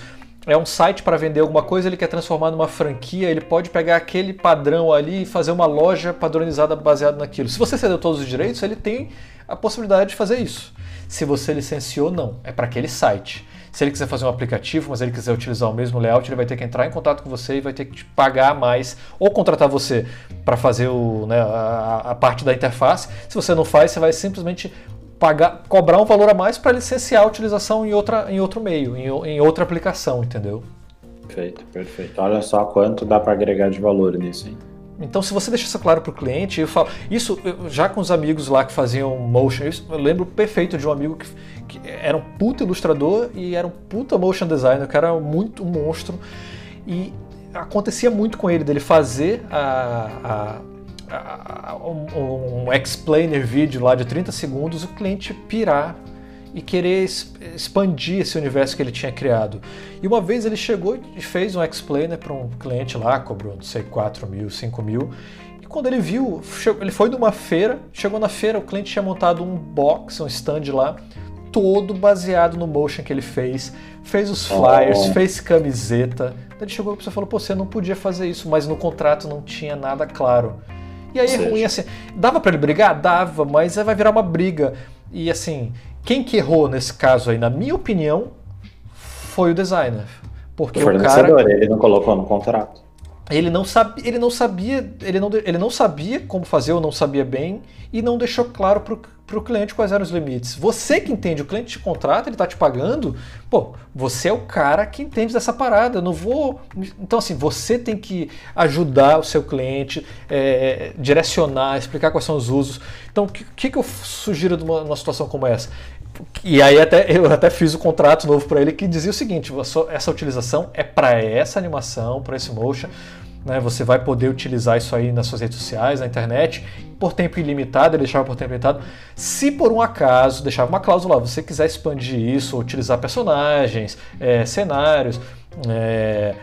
é um site para vender alguma coisa, ele quer transformar numa franquia, ele pode pegar aquele padrão ali e fazer uma loja padronizada baseada naquilo. Se você cedeu todos os direitos, ele tem a possibilidade de fazer isso. Se você licenciou, não. É para aquele site. Se ele quiser fazer um aplicativo, mas ele quiser utilizar o mesmo layout, ele vai ter que entrar em contato com você e vai ter que te pagar mais ou contratar você para fazer o, né, a, a parte da interface. Se você não faz, você vai simplesmente pagar, cobrar um valor a mais para licenciar a utilização em, outra, em outro meio, em, em outra aplicação, entendeu? Perfeito, perfeito. Olha só quanto dá para agregar de valor nisso, hein? Então, se você deixa isso claro para o cliente, eu falo. Isso, eu, já com os amigos lá que faziam motion, isso, eu lembro perfeito de um amigo que, que, era um puta ilustrador e era um puta motion designer, que era muito um monstro. E acontecia muito com ele, dele fazer a, um, um explainer vídeo lá de 30 segundos, o cliente pirar e querer expandir esse universo que ele tinha criado. E uma vez ele chegou e fez um explainer para um cliente lá, cobrou, não sei, 4 mil, 5 mil. E quando ele viu, ele foi numa feira, chegou na feira, o cliente tinha montado um box, um stand lá, todo baseado no motion que ele fez, fez os flyers, oh. fez camiseta. Ele chegou e você falou, pô, você não podia fazer isso, mas no contrato não tinha nada claro. E aí é ruim assim. Dava para ele brigar? Dava, mas vai virar uma briga. E assim, quem que errou nesse caso aí, na minha opinião, foi o designer. Porque o, o cara, ele não colocou no contrato. Ele não, sabia, ele não sabia, ele não, ele não sabia como fazer ou não sabia bem e não deixou claro para o cliente quais eram os limites. Você que entende, o cliente te contrata, ele está te pagando, pô, você é o cara que entende dessa parada. Eu não vou. Então, assim, você tem que ajudar o seu cliente, é, direcionar, explicar quais são os usos. Então, o que, que eu sugiro numa, numa situação como essa? E aí até, eu até fiz o contrato novo para ele que dizia o seguinte: essa utilização é para essa animação, para esse motion. Né, você vai poder utilizar isso aí nas suas redes sociais, na internet, por tempo ilimitado, ele deixava por tempo ilimitado. Se por um acaso, deixava uma cláusula lá, você quiser expandir isso, utilizar personagens, é, cenários, é,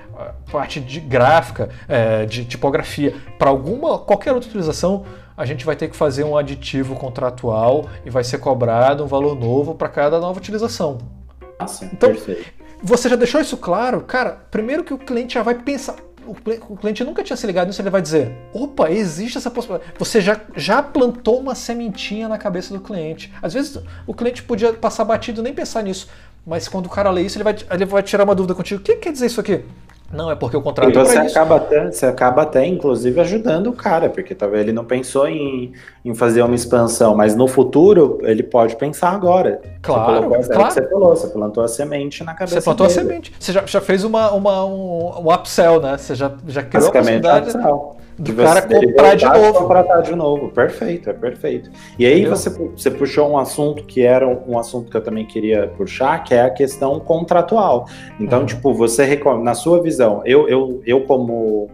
parte de gráfica, é, de tipografia, para alguma qualquer outra utilização, a gente vai ter que fazer um aditivo contratual e vai ser cobrado um valor novo para cada nova utilização. Nossa, então, perfeito. você já deixou isso claro? Cara, primeiro que o cliente já vai pensar. O cliente nunca tinha se ligado nisso, ele vai dizer: opa, existe essa possibilidade. Você já, já plantou uma sementinha na cabeça do cliente. Às vezes o cliente podia passar batido nem pensar nisso, mas quando o cara lê isso, ele vai, ele vai tirar uma dúvida contigo: o que quer dizer isso aqui? Não, é porque o contrato e é você é acaba isso. Até, você acaba até, inclusive, ajudando o cara, porque talvez ele não pensou em, em fazer uma expansão, mas no futuro ele pode pensar agora. Claro, você claro. Você, falou, você plantou a semente na cabeça Você plantou dele. a semente. Você já, já fez uma, uma, um, um upsell, né? Você já, já criou a possibilidade... Upsell do cara comprar de novo. Contratar de novo, perfeito, é perfeito. E aí você, você puxou um assunto que era um assunto que eu também queria puxar, que é a questão contratual. Então, uhum. tipo, você na sua visão, eu, eu, eu como,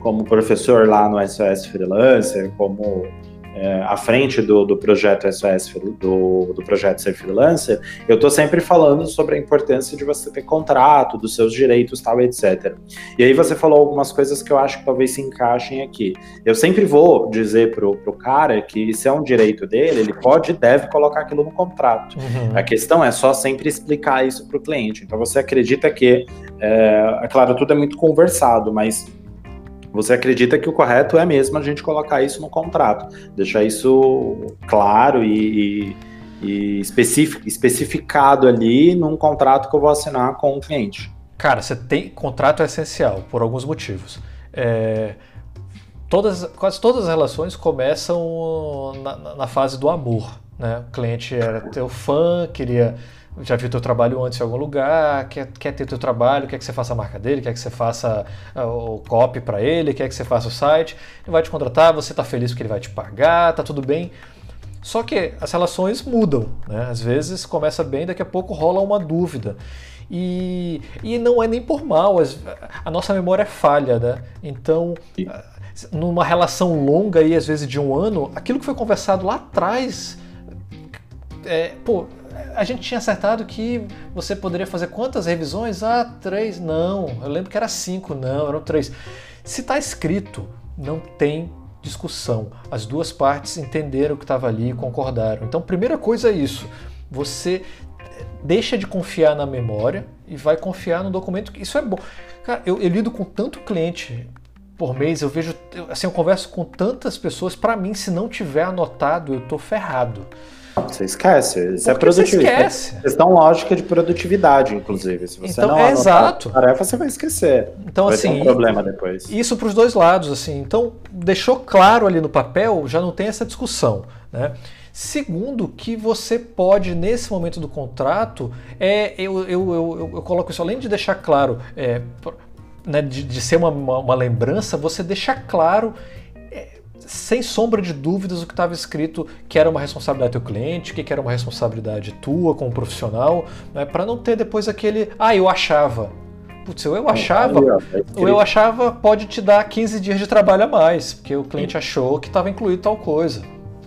como professor lá no SOS Freelancer, como é, à frente do, do projeto SOS, do, do projeto Ser Freelancer, eu estou sempre falando sobre a importância de você ter contrato, dos seus direitos, tal, etc. E aí você falou algumas coisas que eu acho que talvez se encaixem aqui. Eu sempre vou dizer pro, pro cara que se é um direito dele, ele pode e deve colocar aquilo no contrato. Uhum. A questão é só sempre explicar isso para o cliente. Então você acredita que, é, é claro, tudo é muito conversado, mas você acredita que o correto é mesmo a gente colocar isso no contrato, deixar isso claro e, e, e especific, especificado ali num contrato que eu vou assinar com o cliente? Cara, você tem contrato é essencial por alguns motivos. É, todas, quase todas as relações começam na, na fase do amor. Né? O cliente era teu fã, queria já viu teu trabalho antes em algum lugar, quer, quer ter teu trabalho, quer que você faça a marca dele, quer que você faça uh, o copy para ele, quer que você faça o site, ele vai te contratar, você está feliz porque ele vai te pagar, tá tudo bem. Só que as relações mudam, né? Às vezes começa bem, daqui a pouco rola uma dúvida. E, e não é nem por mal, a nossa memória é falha, né? Então, numa relação longa aí, às vezes de um ano, aquilo que foi conversado lá atrás, é, pô, a gente tinha acertado que você poderia fazer quantas revisões? Ah, três. Não, eu lembro que era cinco, não, eram três. Se está escrito, não tem discussão. As duas partes entenderam o que estava ali e concordaram. Então, primeira coisa é isso. Você deixa de confiar na memória e vai confiar no documento. Isso é bom. Cara, eu, eu lido com tanto cliente por mês, eu vejo, assim, eu converso com tantas pessoas. Para mim, se não tiver anotado, eu tô ferrado. Você esquece. Isso é Porque você produtividade. esquece. Questão lógica de produtividade, inclusive. Se você Então, não é exato. tarefa, você vai esquecer. Então, vai assim, ter um problema depois. Isso para os dois lados, assim. Então, deixou claro ali no papel, já não tem essa discussão, né? Segundo, que você pode, nesse momento do contrato, é, eu, eu, eu, eu coloco isso, além de deixar claro, é, né, de, de ser uma, uma, uma lembrança, você deixa claro, é, sem sombra de dúvidas, o que estava escrito que era uma responsabilidade do teu cliente, que era uma responsabilidade tua como profissional, né, para não ter depois aquele, ah, eu achava. Putz, eu, eu achava, escrito. o eu achava pode te dar 15 dias de trabalho a mais, porque o cliente achou que estava incluído tal coisa.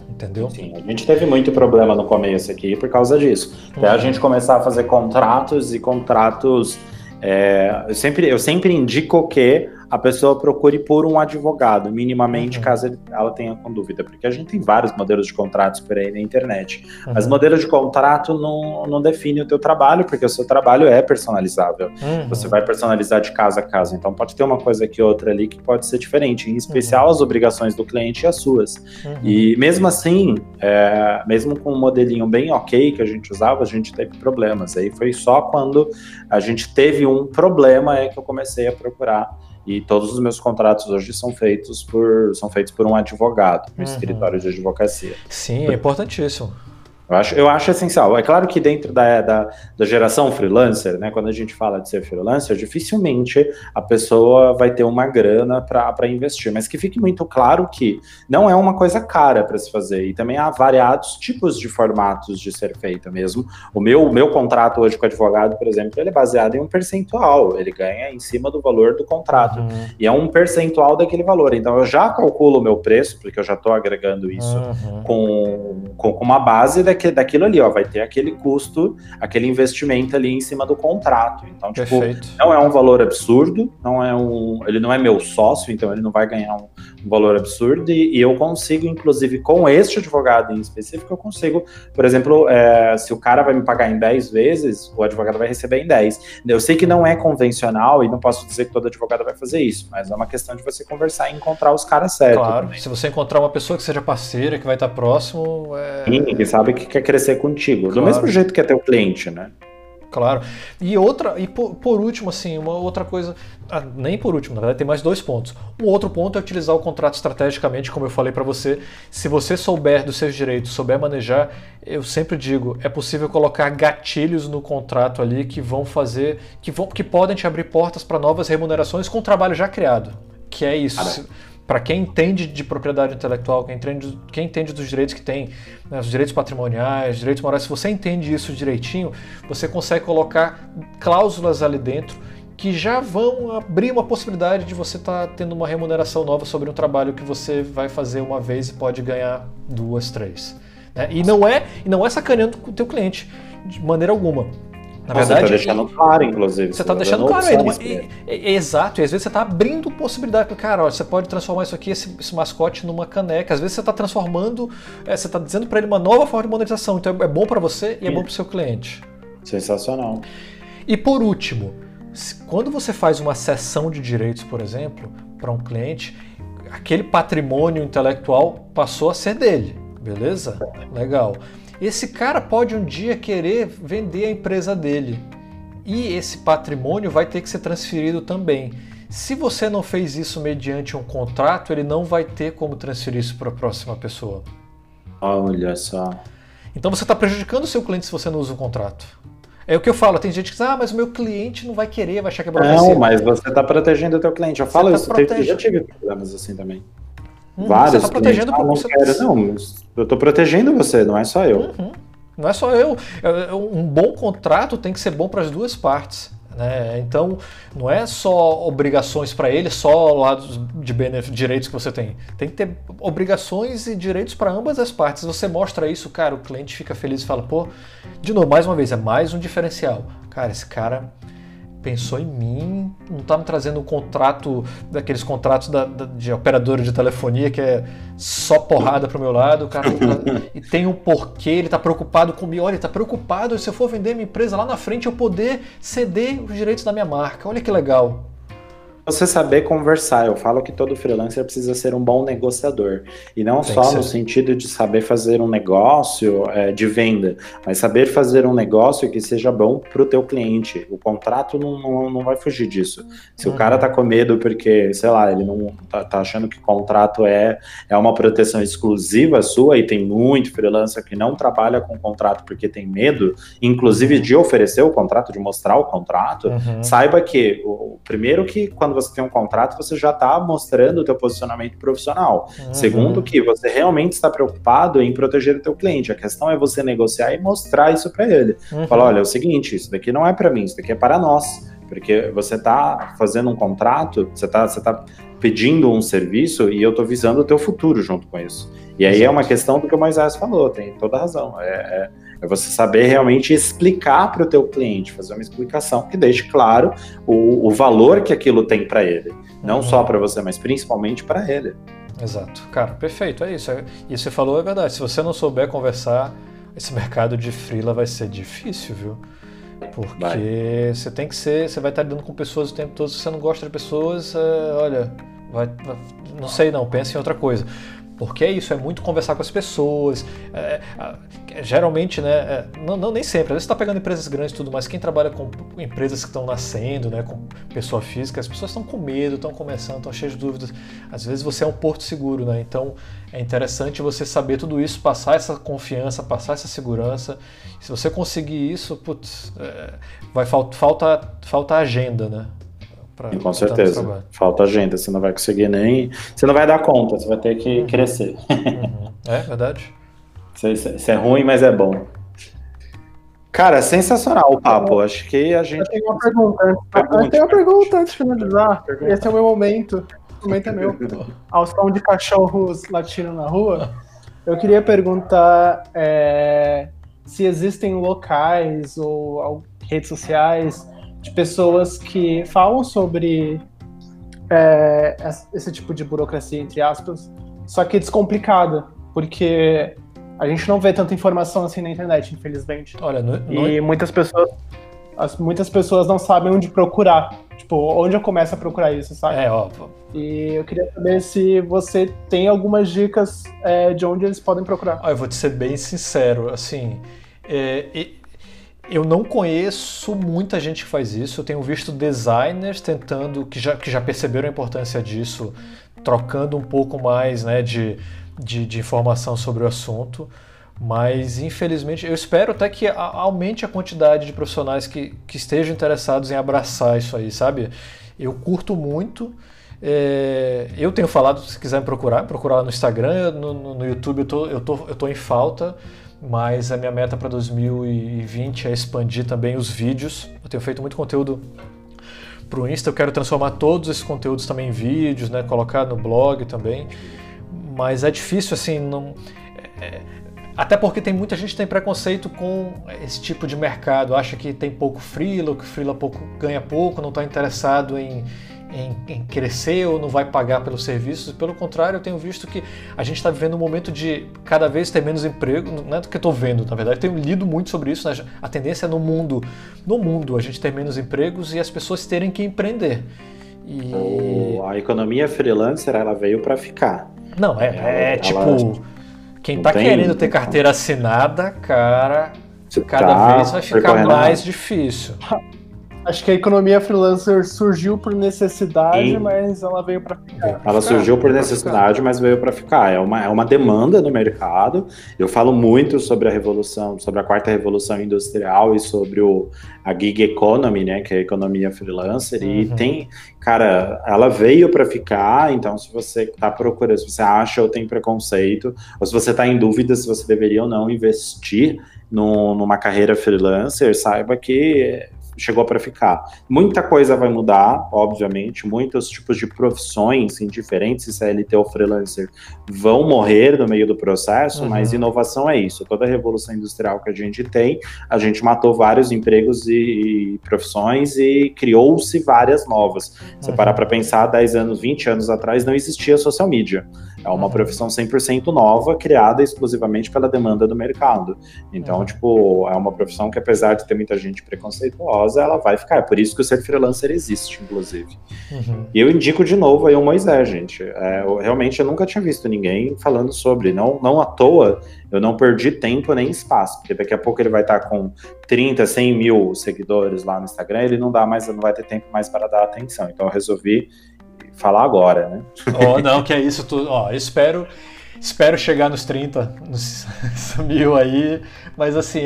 Entendeu? Sim, a gente teve muito problema no começo aqui por causa disso. Até a Uhum. gente começar a fazer contratos e contratos. é, eu, sempre, eu sempre indico que a pessoa procure por um advogado, minimamente, Uhum. caso ela tenha com dúvida, porque a gente tem vários modelos de contratos por aí na internet. Mas Uhum. modelo de contrato não, não define o teu trabalho, porque o seu trabalho é personalizável. Uhum. Você vai personalizar de casa a casa. Então pode ter uma coisa aqui ou outra ali que pode ser diferente, em Uhum. especial as obrigações do cliente e as suas. Uhum. E mesmo assim, é, mesmo com um modelinho bem ok que a gente usava, a gente teve problemas. Aí foi só quando a gente teve um problema é que eu comecei a procurar. E todos os meus contratos hoje são feitos por, são feitos por um advogado, um Uhum. escritório de advocacia. Sim, é importantíssimo. Eu acho, eu acho essencial. É claro que dentro da, da, da geração freelancer, né, quando a gente fala de ser freelancer, dificilmente a pessoa vai ter uma grana para investir. Mas que fique muito claro que não é uma coisa cara para se fazer. E também há variados tipos de formatos de ser feita mesmo. O meu, o meu contrato hoje com advogado, por exemplo, ele é baseado em um percentual. Ele ganha em cima do valor do contrato. Uhum. E é um percentual daquele valor. Então eu já calculo o meu preço, porque eu já estou agregando isso Uhum. com, com, com uma base daquilo ali, ó. Vai ter aquele custo, aquele investimento ali em cima do contrato. Então, tipo, Perfeito. não é um valor absurdo, não é um. Ele não é meu sócio, então ele não vai ganhar um, um valor absurdo. E, e eu consigo, inclusive, com este advogado em específico, eu consigo, por exemplo, é, se o cara vai me pagar em 10 vezes, o advogado vai receber em 10. Eu sei que não é convencional e não posso dizer que todo advogado vai fazer isso, mas é uma questão de você conversar e encontrar os caras certos. Claro, também. se você encontrar uma pessoa que seja parceira, que vai estar próximo, é... Sim, que sabe que quer crescer contigo. Claro. Do mesmo jeito que é teu cliente, né? Claro. E outra, e por, por último, assim, uma outra coisa, ah, nem por último, na verdade tem mais dois pontos. Um outro ponto é utilizar o contrato estrategicamente, como eu falei para você. Se você souber dos seus direitos, souber manejar, eu sempre digo, é possível colocar gatilhos no contrato ali que vão fazer, que vão, que podem te abrir portas para novas remunerações com o trabalho já criado. Que é isso. Cara. Para quem entende de propriedade intelectual, quem entende, quem entende dos direitos que tem, né, os direitos patrimoniais, os direitos morais, se você entende isso direitinho, você consegue colocar cláusulas ali dentro que já vão abrir uma possibilidade de você estar tendo uma remuneração nova sobre um trabalho que você vai fazer uma vez e pode ganhar duas, três. né? E não é e não é sacaneando o teu cliente de maneira alguma. Na Você verdade, tá deixando claro, inclusive. você está tá deixando claro aí. é- é- é exato, e às vezes você está abrindo possibilidade. Cara, olha, você pode transformar isso aqui, esse, esse mascote, numa caneca. Às vezes você está transformando, é, você está dizendo para ele uma nova forma de monetização. Então é bom para você e é Sim. bom para o seu cliente. Sensacional. E por último, quando você faz uma cessão de direitos, por exemplo, para um cliente, aquele patrimônio intelectual passou a ser dele, beleza? Legal. Esse cara pode um dia querer vender a empresa dele e esse patrimônio vai ter que ser transferido também. Se você não fez isso mediante um contrato, ele não vai ter como transferir isso para a próxima pessoa. Olha só. Então você está prejudicando o seu cliente se você não usa um contrato. É o que eu falo, tem gente que diz, ah, mas o meu cliente não vai querer, vai achar que é burocracia. Não, mas você está protegendo o teu cliente. Eu falo tá isso, teve- protegendo. já tive problemas assim também. Uhum, Vários. Você está protegendo clientes, ah, não você- quero. Não, eu estou protegendo você, não é só eu. Uhum. Não é só eu. É- é Um bom contrato tem que ser bom para as duas partes. Né? Então, não é só obrigações para ele, só lados de direitos que você tem. Tem que ter obrigações e direitos para ambas as partes. Você mostra isso, cara, o cliente fica feliz e fala, pô, de novo, mais uma vez, é mais um diferencial. Cara, esse cara pensou em mim, não tá me trazendo um contrato, daqueles contratos da, da- de operadora de telefonia que é só porrada pro meu lado, cara tá- e tem um porquê, ele tá preocupado comigo, olha, ele tá preocupado se eu for vender minha empresa lá na frente eu poder ceder os direitos da minha marca, olha que legal. Você saber conversar. Eu falo que todo freelancer precisa ser um bom negociador. E não Tem só no sentido de saber fazer um negócio é, de venda, mas saber fazer um negócio que seja bom para o teu cliente. O contrato não, não, não, vai fugir disso. Se uhum. o cara tá com medo porque, sei lá, ele não tá, tá, achando que contrato é, é uma proteção exclusiva sua, e tem muito freelancer que não trabalha com contrato porque tem medo, inclusive de oferecer o contrato, de mostrar o contrato, uhum. saiba que o primeiro que quando você tem um contrato, você já está mostrando o teu posicionamento profissional. Uhum. Segundo, que você realmente está preocupado em proteger o teu cliente. A questão é você negociar e mostrar isso para ele. Uhum. Falar, olha, é o seguinte, isso daqui não é para mim, isso daqui é para nós. Porque você está fazendo um contrato, você está você tá pedindo um serviço e eu estou visando o teu futuro junto com isso. E aí Exato. é uma questão do que o Moisés falou, tem toda razão. É, é, é você saber realmente explicar para o teu cliente, fazer uma explicação que deixe claro o, o valor que aquilo tem para ele. Não uhum. só para você, mas principalmente para ele. Exato. Cara, perfeito, é isso. E você falou é verdade. Se você não souber conversar, esse mercado de freela vai ser difícil, viu? Porque vai. você tem que ser, você vai estar lidando com pessoas o tempo todo. Se você não gosta de pessoas, é, olha, vai, não sei não, pense em outra coisa. Porque é isso, é muito conversar com as pessoas. É, é, geralmente, né? É, não, não, nem sempre. Às vezes você está pegando empresas grandes e tudo, mas quem trabalha com empresas que estão nascendo, né? Com pessoa física, as pessoas estão com medo, estão começando, estão cheias de dúvidas. Às vezes você é um porto seguro, né? Então é interessante você saber tudo isso, passar essa confiança, passar essa segurança. Se você conseguir isso, putz, é, vai falta, falta, falta agenda, né? Pra, com certeza. Falta agenda, você não vai conseguir nem. Você não vai dar conta, você vai ter que uhum. crescer. Uhum. É verdade. Isso, é ruim, mas é bom. Cara, sensacional o papo. Acho que a gente. Eu tenho uma pergunta. Eu tenho uma pergunta antes de finalizar. Pergunta. Esse é o meu momento. O momento é meu. Ao som de cachorros latindo na rua, eu queria perguntar é, se existem locais ou redes sociais de pessoas que falam sobre é, esse tipo de burocracia, entre aspas, só que descomplicada, porque a gente não vê tanta informação assim na internet, infelizmente. Olha, no, no... e muitas pessoas, as, muitas pessoas não sabem onde procurar. Tipo, onde eu começo a procurar isso, sabe? É, ó. E eu queria saber se você tem algumas dicas é, de onde eles podem procurar. Ah, eu vou te ser bem sincero, assim, é, eu não conheço muita gente que faz isso. Eu tenho visto designers tentando, que já, que já perceberam a importância disso, trocando um pouco mais né, de, de, de informação sobre o assunto. Mas, infelizmente, eu espero até que aumente a quantidade de profissionais que, que estejam interessados em abraçar isso aí, sabe? Eu curto muito. É, eu tenho falado, se quiser me procurar, procurar lá no Instagram, no, no, no YouTube eu tô, eu, tô, eu tô em falta mas a minha meta para 2020 é expandir também os vídeos. Eu tenho feito muito conteúdo para o Insta, eu quero transformar todos esses conteúdos também em vídeos, né, colocar no blog também. Mas é difícil assim, não é, até porque tem muita gente que tem preconceito com esse tipo de mercado, acha que tem pouco freela, que freela pouco ganha pouco, não está interessado em em, em, crescer ou não vai pagar pelos serviços. Pelo contrário, eu tenho visto que a gente está vivendo um momento de cada vez ter menos emprego. Não é do que estou vendo, na verdade, tenho lido muito sobre isso. Né? A tendência é no mundo, no mundo, a gente ter menos empregos e as pessoas terem que empreender. E... a economia freelancer ela veio para ficar. Não, é, ela, é tipo. Ela... Quem está querendo ter carteira assinada, cara, cada tá vez vai ficar mais difícil. Acho que a economia freelancer surgiu por necessidade, e... mas ela veio para ficar. Ela surgiu por necessidade, mas veio para ficar. É uma, é uma demanda no mercado. Eu falo muito sobre a revolução, sobre a quarta revolução industrial e sobre o, a gig economy, né, que é a economia freelancer. Uhum. E tem, cara, ela veio para ficar. Então, se você está procurando, se você acha ou tem preconceito, ou se você está em dúvida se você deveria ou não investir no, numa carreira freelancer, saiba que chegou para ficar. Muita coisa vai mudar, obviamente, muitos tipos de profissões, indiferentes se CLT ou freelancer, vão morrer no meio do processo, uhum. mas inovação é isso. Toda a revolução industrial que a gente tem, a gente matou vários empregos e, e profissões e criou-se várias novas. Uhum. Se parar para pensar, 10 anos, 20 anos atrás não existia social media. É uma uhum. profissão 100% nova, criada exclusivamente pela demanda do mercado. Então, uhum. tipo, é uma profissão que, apesar de ter muita gente preconceituosa, ela vai ficar. É por isso que o ser freelancer existe, inclusive. Uhum. E eu indico de novo aí o Moisés, gente. É, eu, realmente eu nunca tinha visto ninguém falando sobre. Não, não à toa eu não perdi tempo nem espaço, porque daqui a pouco ele vai estar com 30, 100 mil seguidores lá no Instagram, ele não dá mais, não vai ter tempo mais para dar atenção. Então eu resolvi falar agora, né? Oh, não, que é isso tudo. Ó, espero espero chegar nos 30, nos mil aí, mas assim,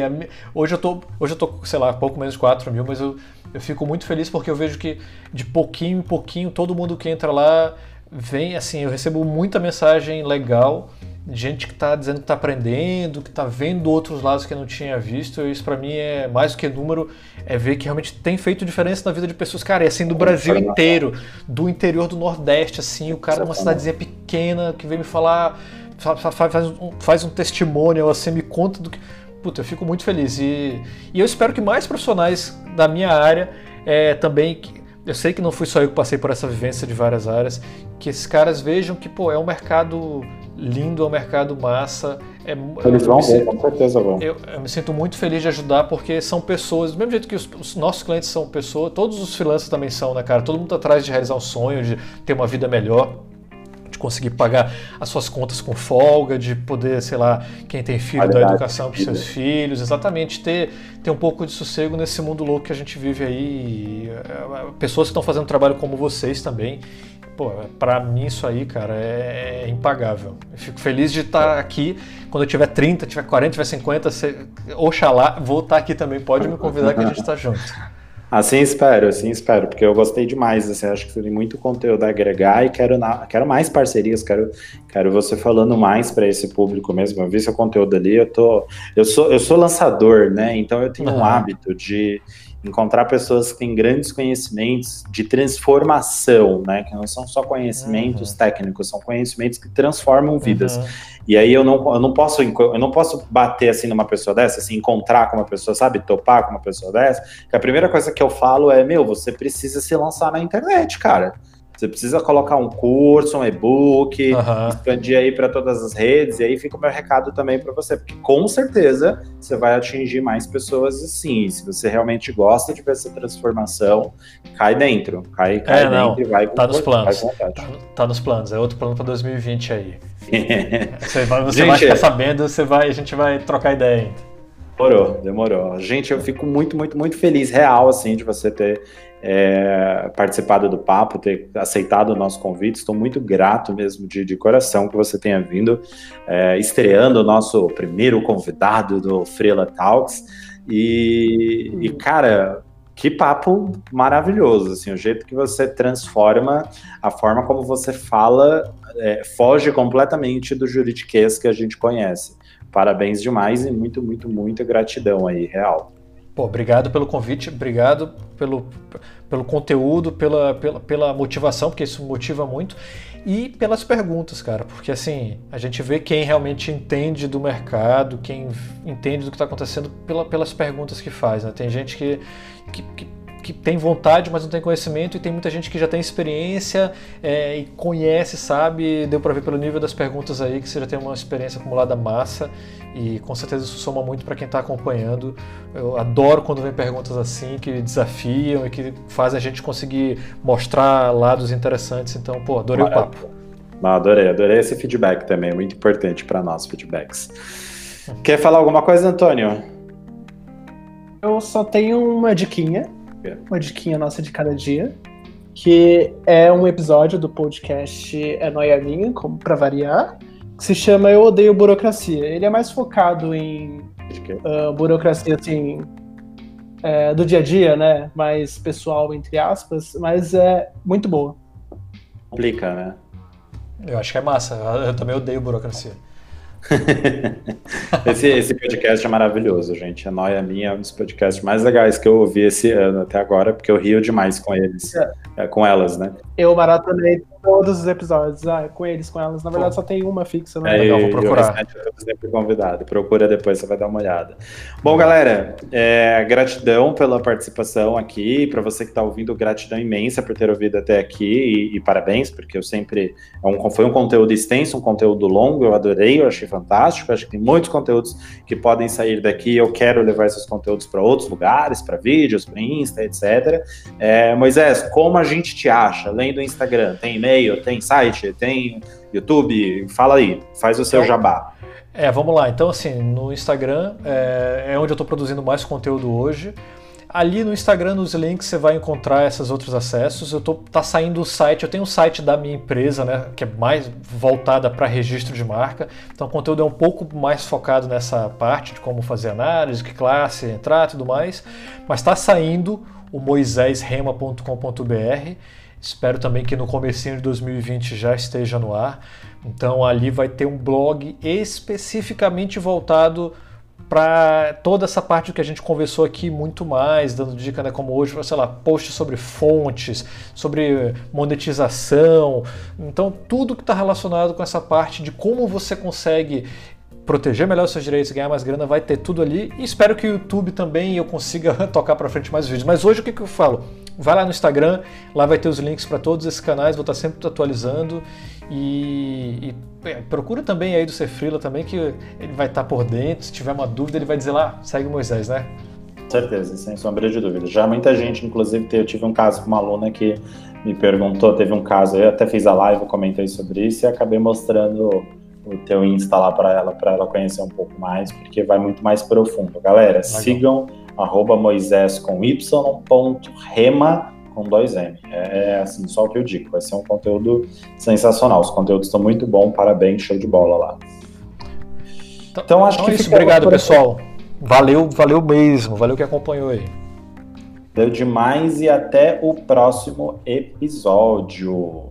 hoje eu tô, hoje eu tô, sei lá, pouco menos de 4 mil, mas eu, eu fico muito feliz porque eu vejo que de pouquinho em pouquinho todo mundo que entra lá vem, assim, eu recebo muita mensagem legal gente que está dizendo que está aprendendo, que está vendo outros lados que eu não tinha visto. Isso para mim é mais do que número, é ver que realmente tem feito diferença na vida de pessoas. Cara, é assim do Brasil inteiro, do interior do Nordeste, assim, o cara numa cidadezinha pequena que vem me falar, faz, faz, um, faz um testemunho, assim, me conta do que. Puta, eu fico muito feliz. E, e eu espero que mais profissionais da minha área é, também. Eu sei que não fui só eu que passei por essa vivência de várias áreas, que esses caras vejam que, pô, é um mercado lindo, é um mercado massa. É, Eles vão ver, com certeza vão. Eu, eu, me sinto muito feliz de ajudar porque são pessoas, do mesmo jeito que os, os, nossos clientes são pessoas, todos os freelancers também são, né, cara? Todo mundo tá atrás de realizar um sonho, de ter uma vida melhor conseguir pagar as suas contas com folga, de poder, sei lá, quem tem filho, dar educação para seus filhos, exatamente, ter, ter um pouco de sossego nesse mundo louco que a gente vive aí. É, pessoas que estão fazendo trabalho como vocês também pô, pra mim isso aí, cara, é, é impagável. Eu fico feliz de estar aqui. Quando eu tiver 30, tiver 40, tiver 50, você, oxalá, vou estar aqui também. Pode me convidar que a gente está junto. Assim espero, assim espero, porque eu gostei demais, assim, acho que tem muito conteúdo a agregar e quero, na, quero mais parcerias, quero, quero você falando mais para esse público mesmo. Eu vi seu conteúdo ali, eu tô, eu sou, eu sou lançador, né? Então eu tenho uhum. um hábito de encontrar pessoas que têm grandes conhecimentos de transformação, né? Que não são só conhecimentos uhum. técnicos, são conhecimentos que transformam vidas. Uhum. E aí eu não, eu não posso eu não posso bater assim numa pessoa dessa, assim, encontrar com uma pessoa, sabe, topar com uma pessoa dessa. Que a primeira coisa que eu falo é, meu, você precisa se lançar na internet, cara. Você precisa colocar um curso, um e-book, uhum. expandir aí para todas as redes, e aí fica o meu recado também para você, porque com certeza você vai atingir mais pessoas assim. Se você realmente gosta de ver essa transformação, cai dentro, cai, cai é, dentro não, e vai com Tá nos planos. Tá, tá, nos planos, é outro plano para 2020 aí. você vai, você gente, vai ficar sabendo, você vai, a gente vai trocar ideia ainda. Demorou, demorou. Gente, eu fico muito, muito, muito feliz, real, assim, de você ter é, participado do papo, ter aceitado o nosso convite. Estou muito grato mesmo de, de coração que você tenha vindo, é, estreando o nosso primeiro convidado do Frela Talks. E, e, cara, que papo maravilhoso, assim, o jeito que você transforma a forma como você fala é, foge completamente do juridiquês que a gente conhece. Parabéns demais e muito, muito, muita gratidão aí, real. Pô, obrigado pelo convite, obrigado pelo, pelo conteúdo, pela, pela, pela motivação, porque isso motiva muito, e pelas perguntas, cara, porque assim, a gente vê quem realmente entende do mercado, quem entende do que está acontecendo pela, pelas perguntas que faz, né? Tem gente que, que, que que tem vontade, mas não tem conhecimento, e tem muita gente que já tem experiência é, e conhece, sabe. Deu para ver pelo nível das perguntas aí que você já tem uma experiência acumulada massa, e com certeza isso soma muito para quem está acompanhando. Eu adoro quando vem perguntas assim, que desafiam e que fazem a gente conseguir mostrar lados interessantes. Então, pô, adorei Maravilha. o papo. Adorei, adorei esse feedback também, é muito importante para nós, feedbacks. Quer falar alguma coisa, Antônio? Eu só tenho uma diquinha uma diquinha nossa de cada dia, que é um episódio do podcast É Noia Minha, como para variar, que se chama Eu Odeio Burocracia. Ele é mais focado em uh, burocracia, assim, é, do dia a dia, né? Mais pessoal, entre aspas, mas é muito boa. Complica, né? Eu acho que é massa. Eu também odeio burocracia. esse, esse podcast é maravilhoso, gente. A Noia Minha é um dos podcasts mais legais que eu ouvi esse ano até agora, porque eu rio demais com eles, é. É, com elas, né? Eu maratonei todos os episódios. Ah, com eles, com elas. Na verdade, só tem uma fixa, né? É, Legal, vou procurar. Eu sempre convidado. Procura depois, você vai dar uma olhada. Bom, galera, é, gratidão pela participação aqui. Para você que está ouvindo, gratidão imensa por ter ouvido até aqui. E, e parabéns, porque eu sempre. É um, foi um conteúdo extenso, um conteúdo longo. Eu adorei, eu achei fantástico. Acho que tem muitos conteúdos que podem sair daqui. Eu quero levar esses conteúdos para outros lugares, para vídeos, para Insta, etc. É, Moisés, como a gente te acha? Além do Instagram, tem e-mail, tem site, tem YouTube? Fala aí, faz o seu então, jabá. É, vamos lá. Então, assim, no Instagram é, é onde eu estou produzindo mais conteúdo hoje. Ali no Instagram, nos links, você vai encontrar esses outros acessos. Eu tô tá saindo o site, eu tenho o um site da minha empresa, né, que é mais voltada para registro de marca. Então o conteúdo é um pouco mais focado nessa parte de como fazer análise, que classe entrar, tudo mais. Mas está saindo o moisésrema.com.br. Espero também que no comecinho de 2020 já esteja no ar. Então ali vai ter um blog especificamente voltado para toda essa parte que a gente conversou aqui muito mais, dando dica, né, como hoje, sei lá, posts sobre fontes, sobre monetização, então tudo que está relacionado com essa parte de como você consegue proteger melhor os seus direitos, ganhar mais grana, vai ter tudo ali. E espero que o YouTube também eu consiga tocar para frente mais vídeos. Mas hoje o que, que eu falo? Vai lá no Instagram, lá vai ter os links para todos esses canais, vou estar sempre atualizando. E, e é, procura também aí do Cefrila também, que ele vai estar por dentro. Se tiver uma dúvida, ele vai dizer lá, segue o Moisés, né? Certeza, sem sombra de dúvida. Já muita gente, inclusive, eu tive um caso com uma aluna que me perguntou, teve um caso, eu até fiz a live, comentei sobre isso e acabei mostrando o teu Insta lá para ela, para ela conhecer um pouco mais, porque vai muito mais profundo. Galera, Legal. sigam arroba Moisés com Y, ponto, rema com dois M. É, assim, só o que eu digo. Vai ser um conteúdo sensacional. Os conteúdos estão muito bons, parabéns, show de bola lá. Então, então acho então que é isso. Obrigado, pessoal. Valeu, valeu mesmo. Valeu que acompanhou aí. Deu demais e até o próximo episódio.